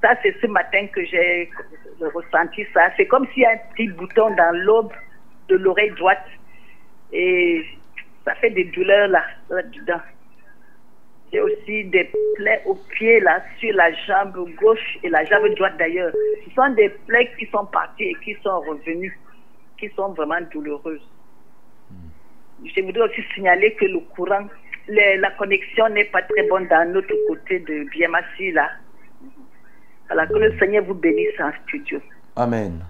Ça c'est ce matin que j'ai ressenti ça. C'est comme s'il y a un petit bouton dans l'aube de l'oreille droite et ça fait des douleurs là, là dedans. J'ai aussi des plaies au pied là, sur la jambe gauche et la jambe droite d'ailleurs. Ce sont des plaies qui sont parties et qui sont revenues, qui sont vraiment douloureuses. Je voudrais aussi signaler que le courant, la connexion n'est pas très bonne dans notre côté de Biamassi là. Alors que le Seigneur vous bénisse en studio. Amen.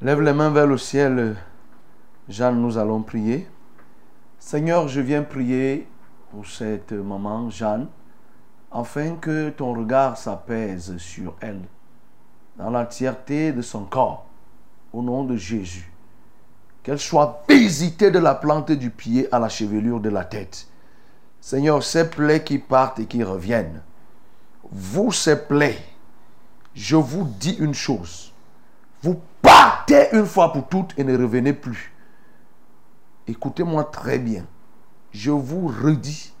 Lève les mains vers le ciel. Jeanne, nous allons prier. Seigneur, je viens prier pour cette maman, Jeanne, afin que ton regard s'apaise sur elle, dans l'entièreté de son corps, au nom de Jésus. Qu'elle soit visitée de la plante du pied à la chevelure de la tête. Seigneur, ces plaies qui partent et qui reviennent, vous, ces plaies, je vous dis une chose. Vous partez une fois pour toutes et ne revenez plus. Écoutez-moi très bien. Je vous redis.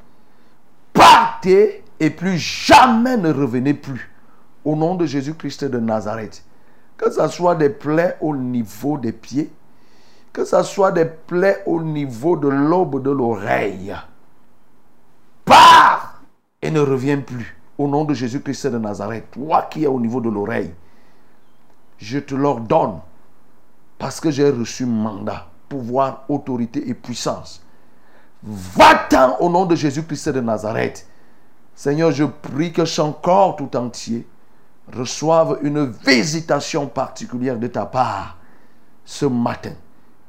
Partez et plus jamais ne revenez plus. Au nom de Jésus-Christ de Nazareth. Que ce soit des plaies au niveau des pieds. Que ce soit des plaies au niveau de l'aube de l'oreille. Pars et ne reviens plus. Au nom de Jésus-Christ de Nazareth. Toi qui es au niveau de l'oreille je te l'ordonne parce que j'ai reçu mandat, pouvoir, autorité et puissance. Va-t'en au nom de Jésus-Christ de Nazareth. Seigneur, je prie que son corps tout entier reçoive une visitation particulière de ta part. ce matin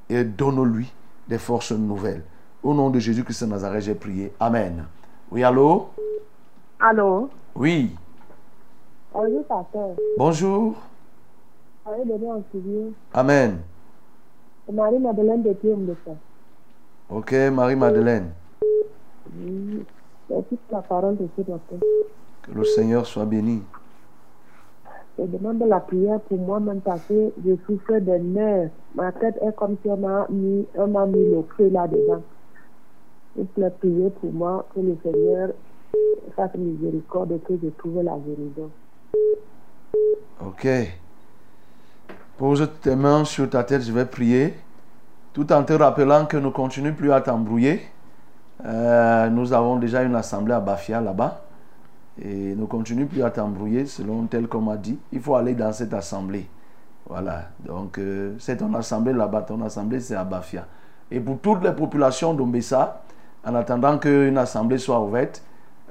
et donne-lui des forces nouvelles. Au nom de Jésus-Christ de Nazareth, j'ai prié. Amen. Oui, allô? Allô? Oui. Bonjour, pasteur. Bonjour. Amen. Marie-Madeleine de ça. Ok, Marie-Madeleine. Oui. C'est toute la parole de ce matin. Que le Seigneur soit béni. Je demande la prière pour moi-même parce que je souffre de nerfs. Ma tête est comme si on a mis, on a mis le feu là-dedans. S'il vous plaît, priez pour moi que le Seigneur fasse miséricorde et que je trouve la guérison. Ok. Pose tes mains sur ta tête, je vais prier. Tout en te rappelant que ne continue plus à t'embrouiller. Euh, nous avons déjà une assemblée à Bafia là-bas. Et ne continue plus à t'embrouiller selon tel qu'on m'a dit. Il faut aller dans cette assemblée. Voilà. Donc, euh, c'est ton assemblée là-bas. Ton assemblée, c'est à Bafia. Et pour toutes les populations d'Ombessa, en attendant qu'une assemblée soit ouverte,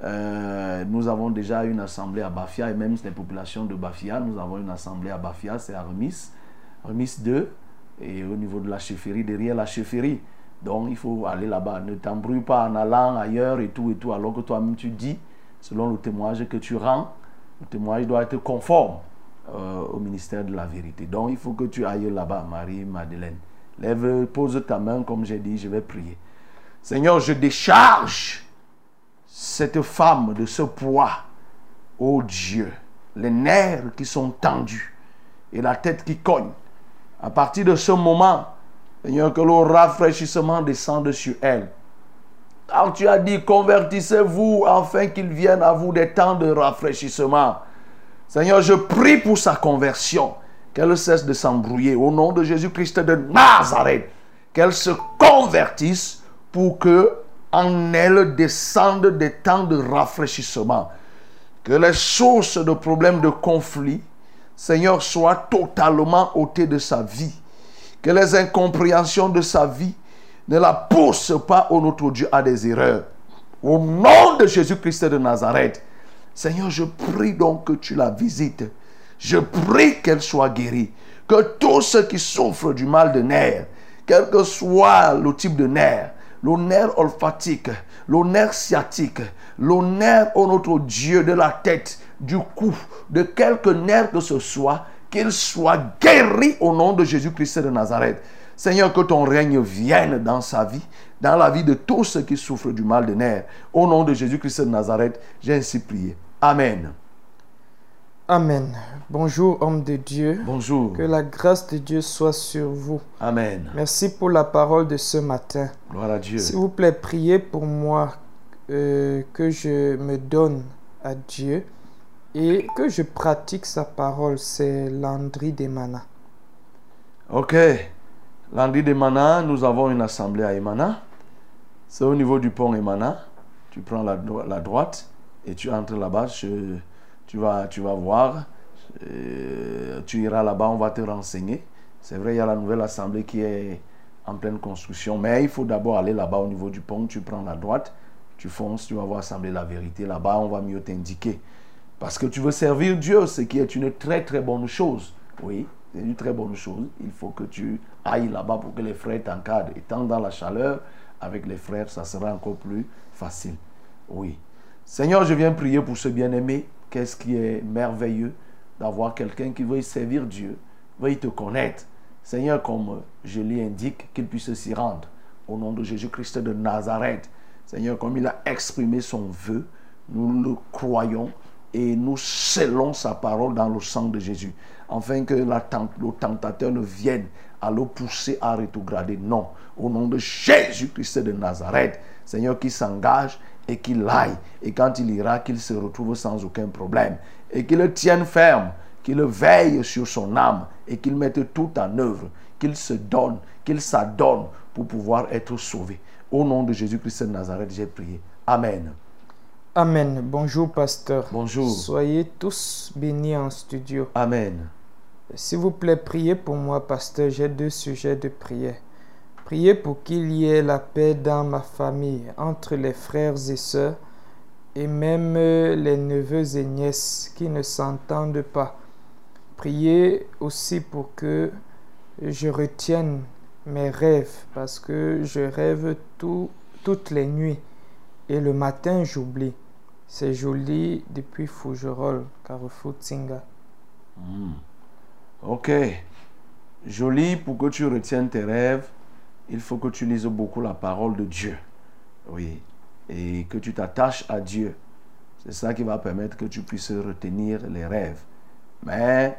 euh, nous avons déjà une assemblée à Bafia et même les populations de Bafia, nous avons une assemblée à Bafia, c'est à Remis, Remis 2, et au niveau de la chefferie, derrière la chefferie. Donc il faut aller là-bas. Ne t'embrouille pas en allant ailleurs et tout et tout, alors que toi-même tu dis, selon le témoignage que tu rends, le témoignage doit être conforme euh, au ministère de la vérité. Donc il faut que tu ailles là-bas, Marie-Madeleine. Lève, pose ta main, comme j'ai dit, je vais prier. Seigneur, je décharge cette femme de ce poids. Oh Dieu, les nerfs qui sont tendus et la tête qui cogne. À partir de ce moment, Seigneur, que le rafraîchissement descende sur elle. Quand tu as dit, convertissez-vous afin qu'il vienne à vous des temps de rafraîchissement. Seigneur, je prie pour sa conversion. Qu'elle cesse de s'embrouiller. Au nom de Jésus-Christ de Nazareth, qu'elle se convertisse pour que en elle descendent des temps de rafraîchissement. Que les sources de problèmes de conflit, Seigneur, soient totalement ôtées de sa vie. Que les incompréhensions de sa vie ne la poussent pas, au notre Dieu, à des erreurs. Au nom de Jésus-Christ de Nazareth, Seigneur, je prie donc que tu la visites. Je prie qu'elle soit guérie. Que tous ceux qui souffrent du mal de nerfs, quel que soit le type de nerf, le nerf olfactique, le nerf sciatique, le nerf, oh notre Dieu, de la tête, du cou, de quelque nerf que ce soit, qu'il soit guéri au nom de Jésus-Christ de Nazareth. Seigneur, que ton règne vienne dans sa vie, dans la vie de tous ceux qui souffrent du mal de nerfs. Au nom de Jésus-Christ de Nazareth, j'ai ainsi prié. Amen. Amen. Bonjour, homme de Dieu. Bonjour. Que la grâce de Dieu soit sur vous. Amen. Merci pour la parole de ce matin. Gloire à Dieu. S'il vous plaît, priez pour moi euh, que je me donne à Dieu et que je pratique sa parole. C'est Landry Demana. Ok. Landry Demana, nous avons une assemblée à Emana. C'est au niveau du pont Emana. Tu prends la, droite et tu entres là-bas. Je tu vas, tu vas voir, euh, tu iras là-bas, on va te renseigner. C'est vrai, il y a la nouvelle assemblée qui est en pleine construction, mais il faut d'abord aller là-bas au niveau du pont, tu prends la droite, tu fonces, tu vas voir assembler la vérité. Là-bas, on va mieux t'indiquer. Parce que tu veux servir Dieu, ce qui est une très très bonne chose. Oui, c'est une très bonne chose. Il faut que tu ailles là-bas pour que les frères t'encadrent. Étant dans la chaleur, avec les frères, ça sera encore plus facile. Oui. Seigneur, je viens prier pour ce bien-aimé Qu'est-ce qui est merveilleux d'avoir quelqu'un qui veut servir Dieu, veut te connaître. Seigneur, comme je lui indique, qu'il puisse s'y rendre. Au nom de Jésus-Christ de Nazareth. Seigneur, comme il a exprimé son vœu, nous le croyons et nous scellons sa parole dans le sang de Jésus. Afin que le tentateur ne vienne à le pousser à rétrograder. Non. Au nom de Jésus-Christ de Nazareth. Seigneur, qui s'engage et qu'il aille. Et quand il ira, qu'il se retrouve sans aucun problème. Et qu'il le tienne ferme, qu'il veille sur son âme et qu'il mette tout en œuvre, qu'il se donne, qu'il s'adonne pour pouvoir être sauvé. Au nom de Jésus-Christ de Nazareth, j'ai prié. Amen. Amen. Bonjour, pasteur. Bonjour. Soyez tous bénis en studio. Amen. S'il vous plaît, priez pour moi, pasteur. J'ai deux sujets de prière. Priez pour qu'il y ait la paix dans ma famille, entre les frères et sœurs, et même les neveux et nièces qui ne s'entendent pas. Priez aussi pour que je retienne mes rêves parce que je rêve tout, toutes les nuits et le matin j'oublie. C'est joli depuis Fougerolles, Carrefour Tsinga. Hmm. Ok. Joli, pour que tu retiennes tes rêves, il faut que tu lises beaucoup la parole de Dieu. Oui. Et que tu t'attaches à Dieu. C'est ça qui va permettre que tu puisses retenir les rêves. Mais,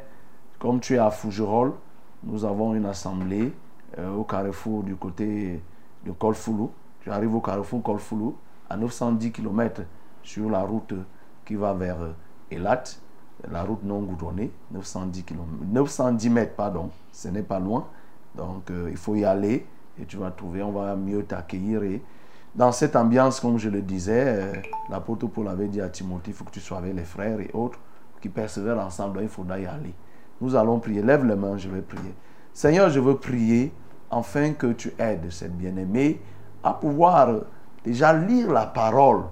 comme tu es à Fougerolles, nous avons une assemblée euh, au carrefour du côté de Colfoulou. Tu arrives au carrefour Colfoulou, à 910 km sur la route qui va vers euh, Elat, la route non goudronnée, 910 km, 910 mètres, pardon, ce n'est pas loin. Donc, euh, il faut y aller et tu vas trouver, on va mieux t'accueillir. Dans cette ambiance, comme je le disais, euh, l'apôtre Paul avait dit à Timothée, il faut que tu sois avec les frères et autres qui persévèrent ensemble, donc il faudra y aller. Nous allons prier. Lève les mains, je vais prier. Seigneur, je veux prier afin que tu aides cette bien-aimée à pouvoir déjà lire la parole,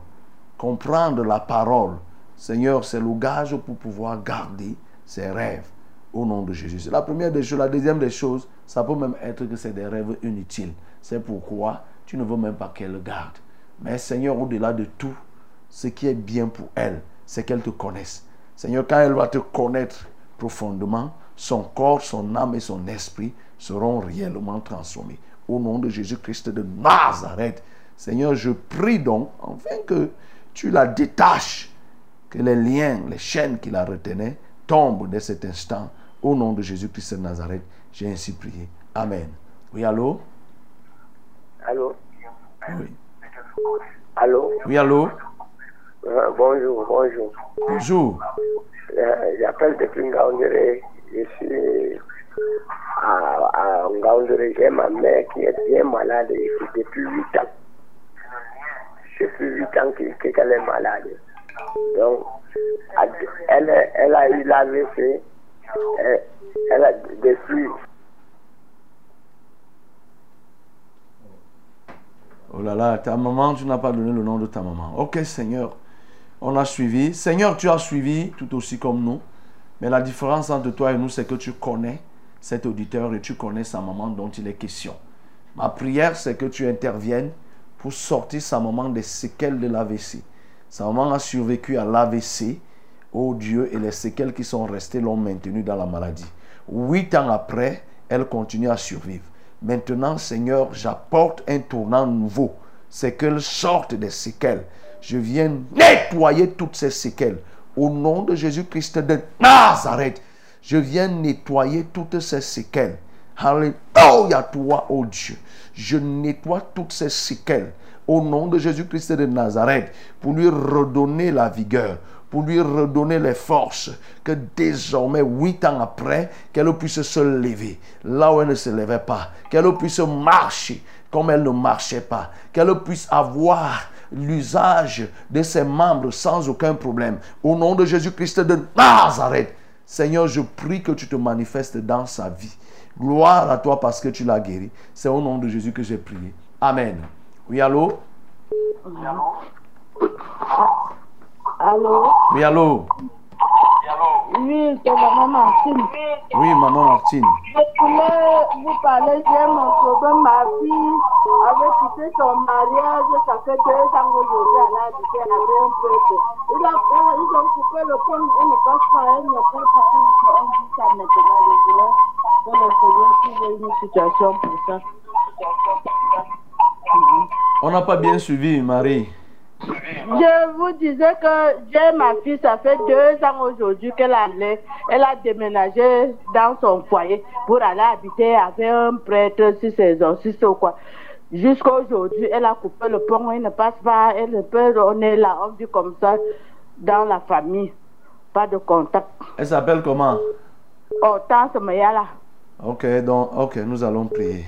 comprendre la parole. Seigneur, c'est le gage pour pouvoir garder ses rêves au nom de Jésus. C'est la première des choses. La deuxième des choses, ça peut même être que c'est des rêves inutiles. C'est pourquoi tu ne veux même pas qu'elle le garde. Mais Seigneur, au-delà de tout, ce qui est bien pour elle, c'est qu'elle te connaisse. Seigneur, quand elle va te connaître profondément, son corps, son âme et son esprit seront réellement transformés. Au nom de Jésus-Christ de Nazareth, Seigneur, je prie donc, afin que tu la détaches, que les liens, les chaînes qui la retenaient tombent dès cet instant. Au nom de Jésus-Christ de Nazareth, j'ai ainsi prié. Amen. Oui, allô? Allô? Oui. Allô? Oui, allô? Euh, bonjour, bonjour. Bonjour. Euh, J'appelle depuis Ngaoundéré. Je suis à, à Ngaoundéré. J'ai ma mère qui est bien malade depuis 8 ans. 8 ans que- qu'elle est malade. Donc, elle, a eu l'AVC. Elle, elle a depuis Oh là là, ta maman, tu n'as pas donné le nom de ta maman. Ok, Seigneur, on a suivi. Seigneur, tu as suivi tout aussi comme nous. Mais la différence entre toi et nous, c'est que tu connais cet auditeur et tu connais sa maman dont il est question. Ma prière, c'est que tu interviennes pour sortir sa maman des séquelles de l'AVC. Sa maman a survécu à l'AVC. Oh Dieu, et les séquelles qui sont restées l'ont maintenue dans la maladie. Huit ans après, elle continue à survivre. Maintenant, Seigneur, j'apporte un tournant nouveau. C'est qu'elle sorte des séquelles. Je viens nettoyer toutes ces séquelles. Au nom de Jésus-Christ de Nazareth, je viens nettoyer toutes ces séquelles. Alléluia, toi, oh Dieu. Je nettoie toutes ces séquelles au nom de Jésus-Christ de Nazareth pour lui redonner la vigueur, pour lui redonner les forces, que désormais, huit ans après, qu'elle puisse se lever là où elle ne se levait pas, qu'elle puisse marcher comme elle ne marchait pas, qu'elle puisse avoir l'usage de ses membres sans aucun problème. Au nom de Jésus-Christ de Nazareth, Seigneur, je prie que tu te manifestes dans sa vie. Gloire à toi parce que tu l'as guéri. C'est au nom de Jésus que j'ai prié. Amen. Oui, allô? Allô Oui, allô? Oui, c'est maman Martine. Oui, maman Martine. Je voulais vous parler, j'ai mon problème. Ma fille avait quitté son mariage, ça fait deux ans aujourd'hui, elle a habité avec un prêtre. Il a, ils ont coupé le pont, elle ne passe pas, elle ne peut pas, elle dit ça maintenant. Je voulais que le Seigneur trouve une situation pour ça. On n'a pas bien suivi, Marie. Je vous disais que j'ai ma fille, ça fait deux ans aujourd'hui qu'elle a, elle a déménagé dans son foyer pour aller habiter avec un prêtre sur ses exorcistes ou quoi. Jusqu'à aujourd'hui, elle a coupé le pont, elle ne passe pas, elle ne peut, on est là, on dit comme ça, dans la famille. Pas de contact. Elle s'appelle comment? Hortense Mayala. Ok, donc, ok, nous allons prier.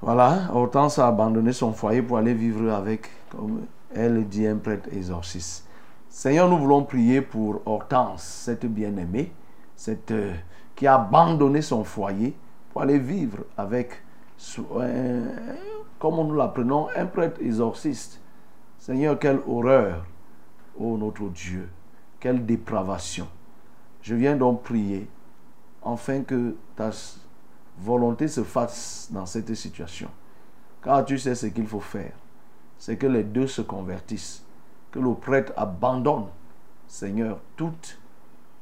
Voilà, Hortense a abandonné son foyer pour aller vivre avec, comme elle dit, un prêtre exorciste. Seigneur, nous voulons prier pour Hortense, cette bien-aimée, cette, euh, qui a abandonné son foyer pour aller vivre avec, sous- un- comme nous l'apprenons, un prêtre exorciste. Seigneur, quelle horreur, ô notre Dieu, quelle dépravation. Je viens donc prier afin que ta volonté se fasse dans cette situation. Car tu sais ce qu'il faut faire. C'est que les deux se convertissent. Que le prêtre abandonne, Seigneur, toutes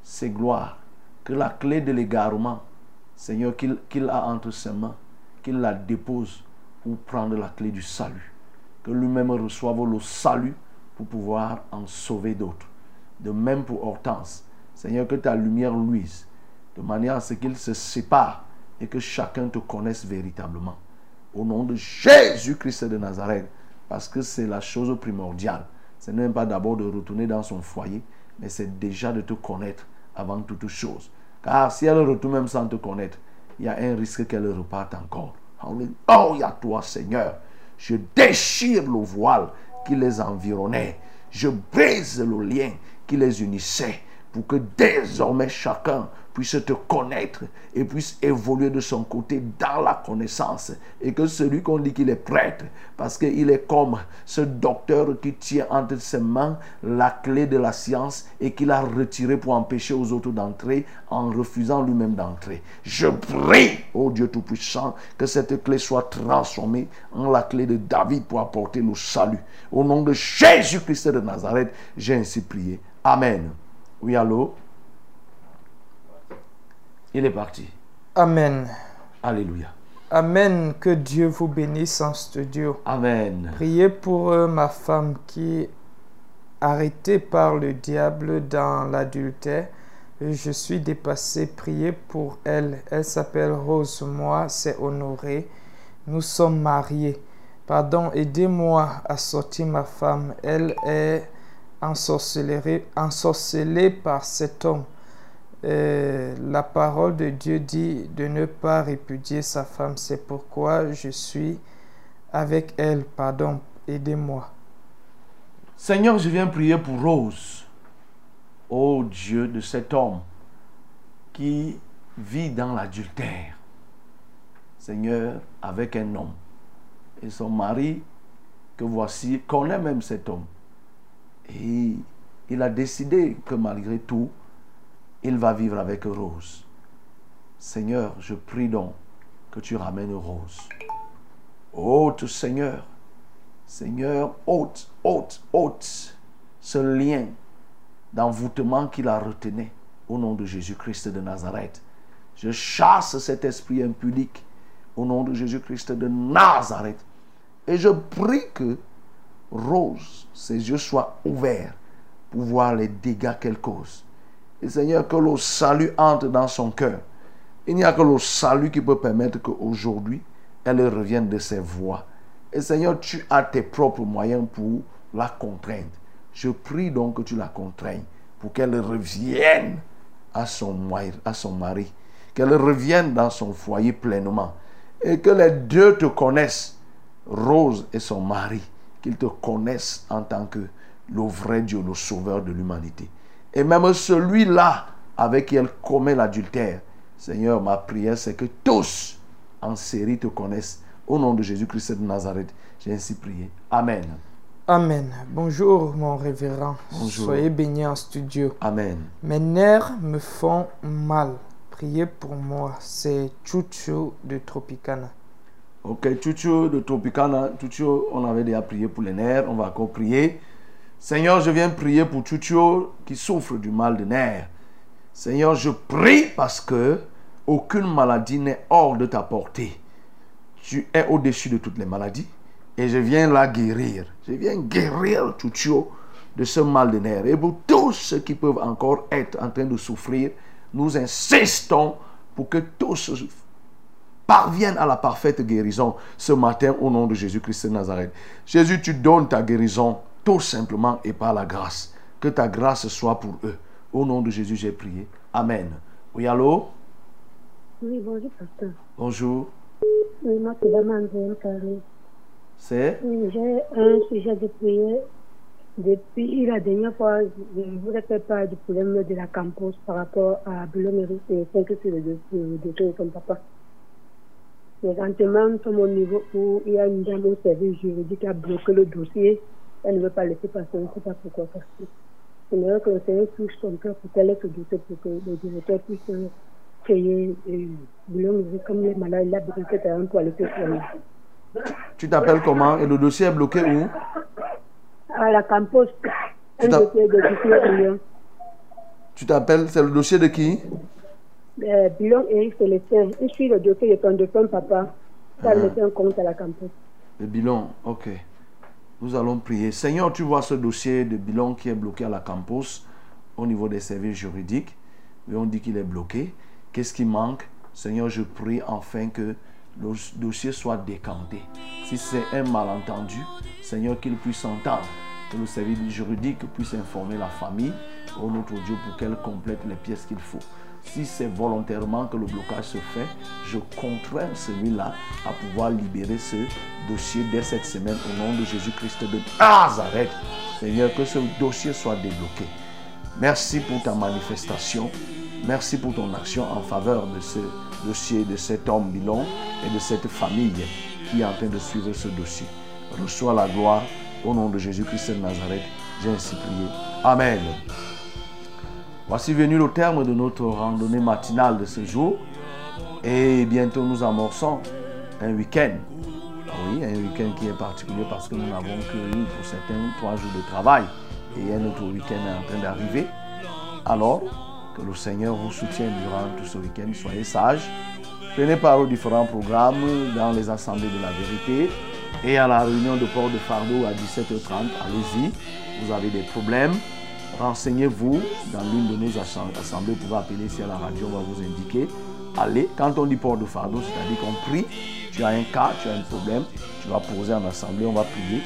ses gloires. Que la clé de l'égarement, Seigneur, qu'il qu'il a entre ses mains, qu'il la dépose pour prendre la clé du salut. Que lui-même reçoive le salut pour pouvoir en sauver d'autres. De même pour Hortense. Seigneur, que ta lumière luise de manière à ce qu'il se sépare et que chacun te connaisse véritablement. Au nom de Jésus-Christ de Nazareth, parce que c'est la chose primordiale. Ce n'est même pas d'abord de retourner dans son foyer, mais c'est déjà de te connaître avant toute chose. Car si elle retourne même sans te connaître, il y a un risque qu'elle reparte encore. Alléluia, toi Seigneur. Je déchire le voile qui les environnait. Je brise le lien qui les unissait pour que désormais chacun puisse te connaître et puisse évoluer de son côté dans la connaissance. Et que celui qu'on dit qu'il est prêtre, parce qu'il est comme ce docteur qui tient entre ses mains la clé de la science et qu'il a retiré pour empêcher aux autres d'entrer en refusant lui-même d'entrer. Je prie, ô Dieu Tout-Puissant, que cette clé soit transformée en la clé de David pour apporter le salut. Au nom de Jésus-Christ de Nazareth, j'ai ainsi prié. Amen. Oui, allô? Il est parti. Amen. Alléluia. Amen. Que Dieu vous bénisse en studio. Amen. Priez pour euh, ma femme qui est arrêtée par le diable dans l'adultère. Je suis dépassé. Priez pour elle. Elle s'appelle Rose. Moi, c'est Honoré. Nous sommes mariés. Pardon, aidez-moi à sortir ma femme. Elle est ensorcelée par cet homme. Euh, la parole de Dieu dit de ne pas répudier sa femme. C'est pourquoi je suis avec elle. Pardon, aidez-moi. Seigneur, je viens prier pour Rose. Ô Dieu de cet homme qui vit dans l'adultère. Seigneur, avec un homme. Et son mari, que voici, connaît même cet homme. Et il a décidé que malgré tout, il va vivre avec Rose. Seigneur, je prie donc que tu ramènes Rose. Ôte, Seigneur. Seigneur, ôte, ôte, ôte ce lien d'envoûtement qui la retenait au nom de Jésus-Christ de Nazareth. Je chasse cet esprit impudique au nom de Jésus-Christ de Nazareth. Et je prie que Rose, ses yeux soient ouverts pour voir les dégâts qu'elle cause. Et Seigneur, que le salut entre dans son cœur. Il n'y a que le salut qui peut permettre qu'aujourd'hui, elle revienne de ses voies. Et Seigneur, tu as tes propres moyens pour la contraindre. Je prie donc que tu la contraignes pour qu'elle revienne à son mari, à son mari, qu'elle revienne dans son foyer pleinement et que les deux te connaissent, Rose et son mari, qu'ils te connaissent en tant que le vrai Dieu, le sauveur de l'humanité. Et même celui-là avec qui elle commet l'adultère, Seigneur, ma prière, c'est que tous en série te connaissent. Au nom de Jésus-Christ de Nazareth, j'ai ainsi prié. Amen. Amen. Bonjour, mon révérend. Bonjour. Soyez bénis en studio. Amen. Mes nerfs me font mal. Priez pour moi. C'est Chuchu de Tropicana. Ok, Chuchu de Tropicana, on avait déjà prié pour les nerfs, on va encore prier. Seigneur, je viens prier pour Chuchu qui souffre du mal de nerfs. Seigneur, je prie parce que aucune maladie n'est hors de ta portée. Tu es au-dessus de toutes les maladies et je viens la guérir. Je viens guérir Chuchu de ce mal de nerfs. Et pour tous ceux qui peuvent encore être en train de souffrir, nous insistons pour que tous parviennent à la parfaite guérison ce matin au nom de Jésus-Christ de Nazareth. Jésus, tu donnes ta guérison tout simplement et par la grâce. Que ta grâce soit pour eux. Au nom de Jésus, j'ai prié. Amen. Oui, allô? Oui, bonjour, pasteur. Bonjour. Oui, moi, c'est Damandine Carré. C'est? Oui, j'ai un sujet de prière. Depuis la dernière fois, je vous ai fait part du problème de la campus par rapport à Boulogne et 5 sur le dossier de son papa. Présentement, nous sommes au niveau où il y a une dame au service juridique qui a bloqué le dossier. Elle ne veut pas laisser passer, on ne sait pas pourquoi passer. J'aimerais que le Seigneur touche son cœur pour qu'elle ait ce dossier pour que le directeur puisse créer Boulogne, comme les malades, il a besoin de terrain pour aller se soigner. Tu t'appelles comment? Et le dossier est bloqué où? À la Campos, un dossier de 19 millions. Tu t'appelles, c'est le dossier de qui? Euh, Boulogne Eric Célestin, il suit le dossier de ton défunt papa. Ça Ah. un compte à la Campos. Le bilan, ok. Nous allons prier. Seigneur, tu vois ce dossier de bilan qui est bloqué à la campus au niveau des services juridiques. Et on dit qu'il est bloqué. Qu'est-ce qui manque? Seigneur, je prie enfin que le dossier soit décanté. Si c'est un malentendu, Seigneur, qu'il puisse entendre. Que le service juridique puisse informer la famille, oh notre Dieu, pour qu'elle complète les pièces qu'il faut. Si c'est volontairement que le blocage se fait, je contrains celui-là à pouvoir libérer ce dossier dès cette semaine au nom de Jésus-Christ de Nazareth. Seigneur, que ce dossier soit débloqué. Merci pour ta manifestation. Merci pour ton action en faveur de ce dossier, de cet homme Bilon et de cette famille qui est en train de suivre ce dossier. Reçois la gloire au nom de Jésus-Christ de Nazareth. J'ai ainsi prié. Amen. Voici venu le terme de notre randonnée matinale de ce jour. Et bientôt nous amorçons un week-end. Oui, un week-end qui est particulier parce que nous n'avons que eu pour certains trois jours de travail. Et un autre week-end est en train d'arriver. Alors, que le Seigneur vous soutienne durant tout ce week-end. Soyez sages. Prenez part aux différents programmes dans les assemblées de la vérité et à la réunion de port de fardeau à 17h30. Allez-y. Vous avez des problèmes. Renseignez-vous dans l'une de nos assem- assemblées. Vous pouvez appeler ici à la radio, on va vous indiquer. Allez, quand on dit port de fardeau, c'est-à-dire qu'on prie, tu as un cas, tu as un problème, tu vas poser en assemblée, on va prier.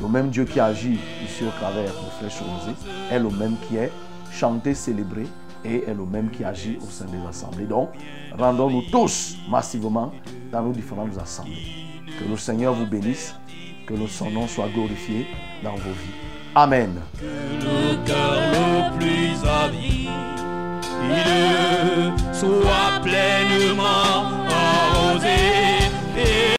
Le même Dieu qui agit ici au travers de Flèche Rosée est le même qui est chanté, célébré et est le même qui agit au sein des assemblées. Donc, rendons-nous tous massivement dans nos différentes assemblées. Que le Seigneur vous bénisse, que son nom soit glorifié dans vos vies. Amen. Que le cœur le plus avide soit pleinement arrosé.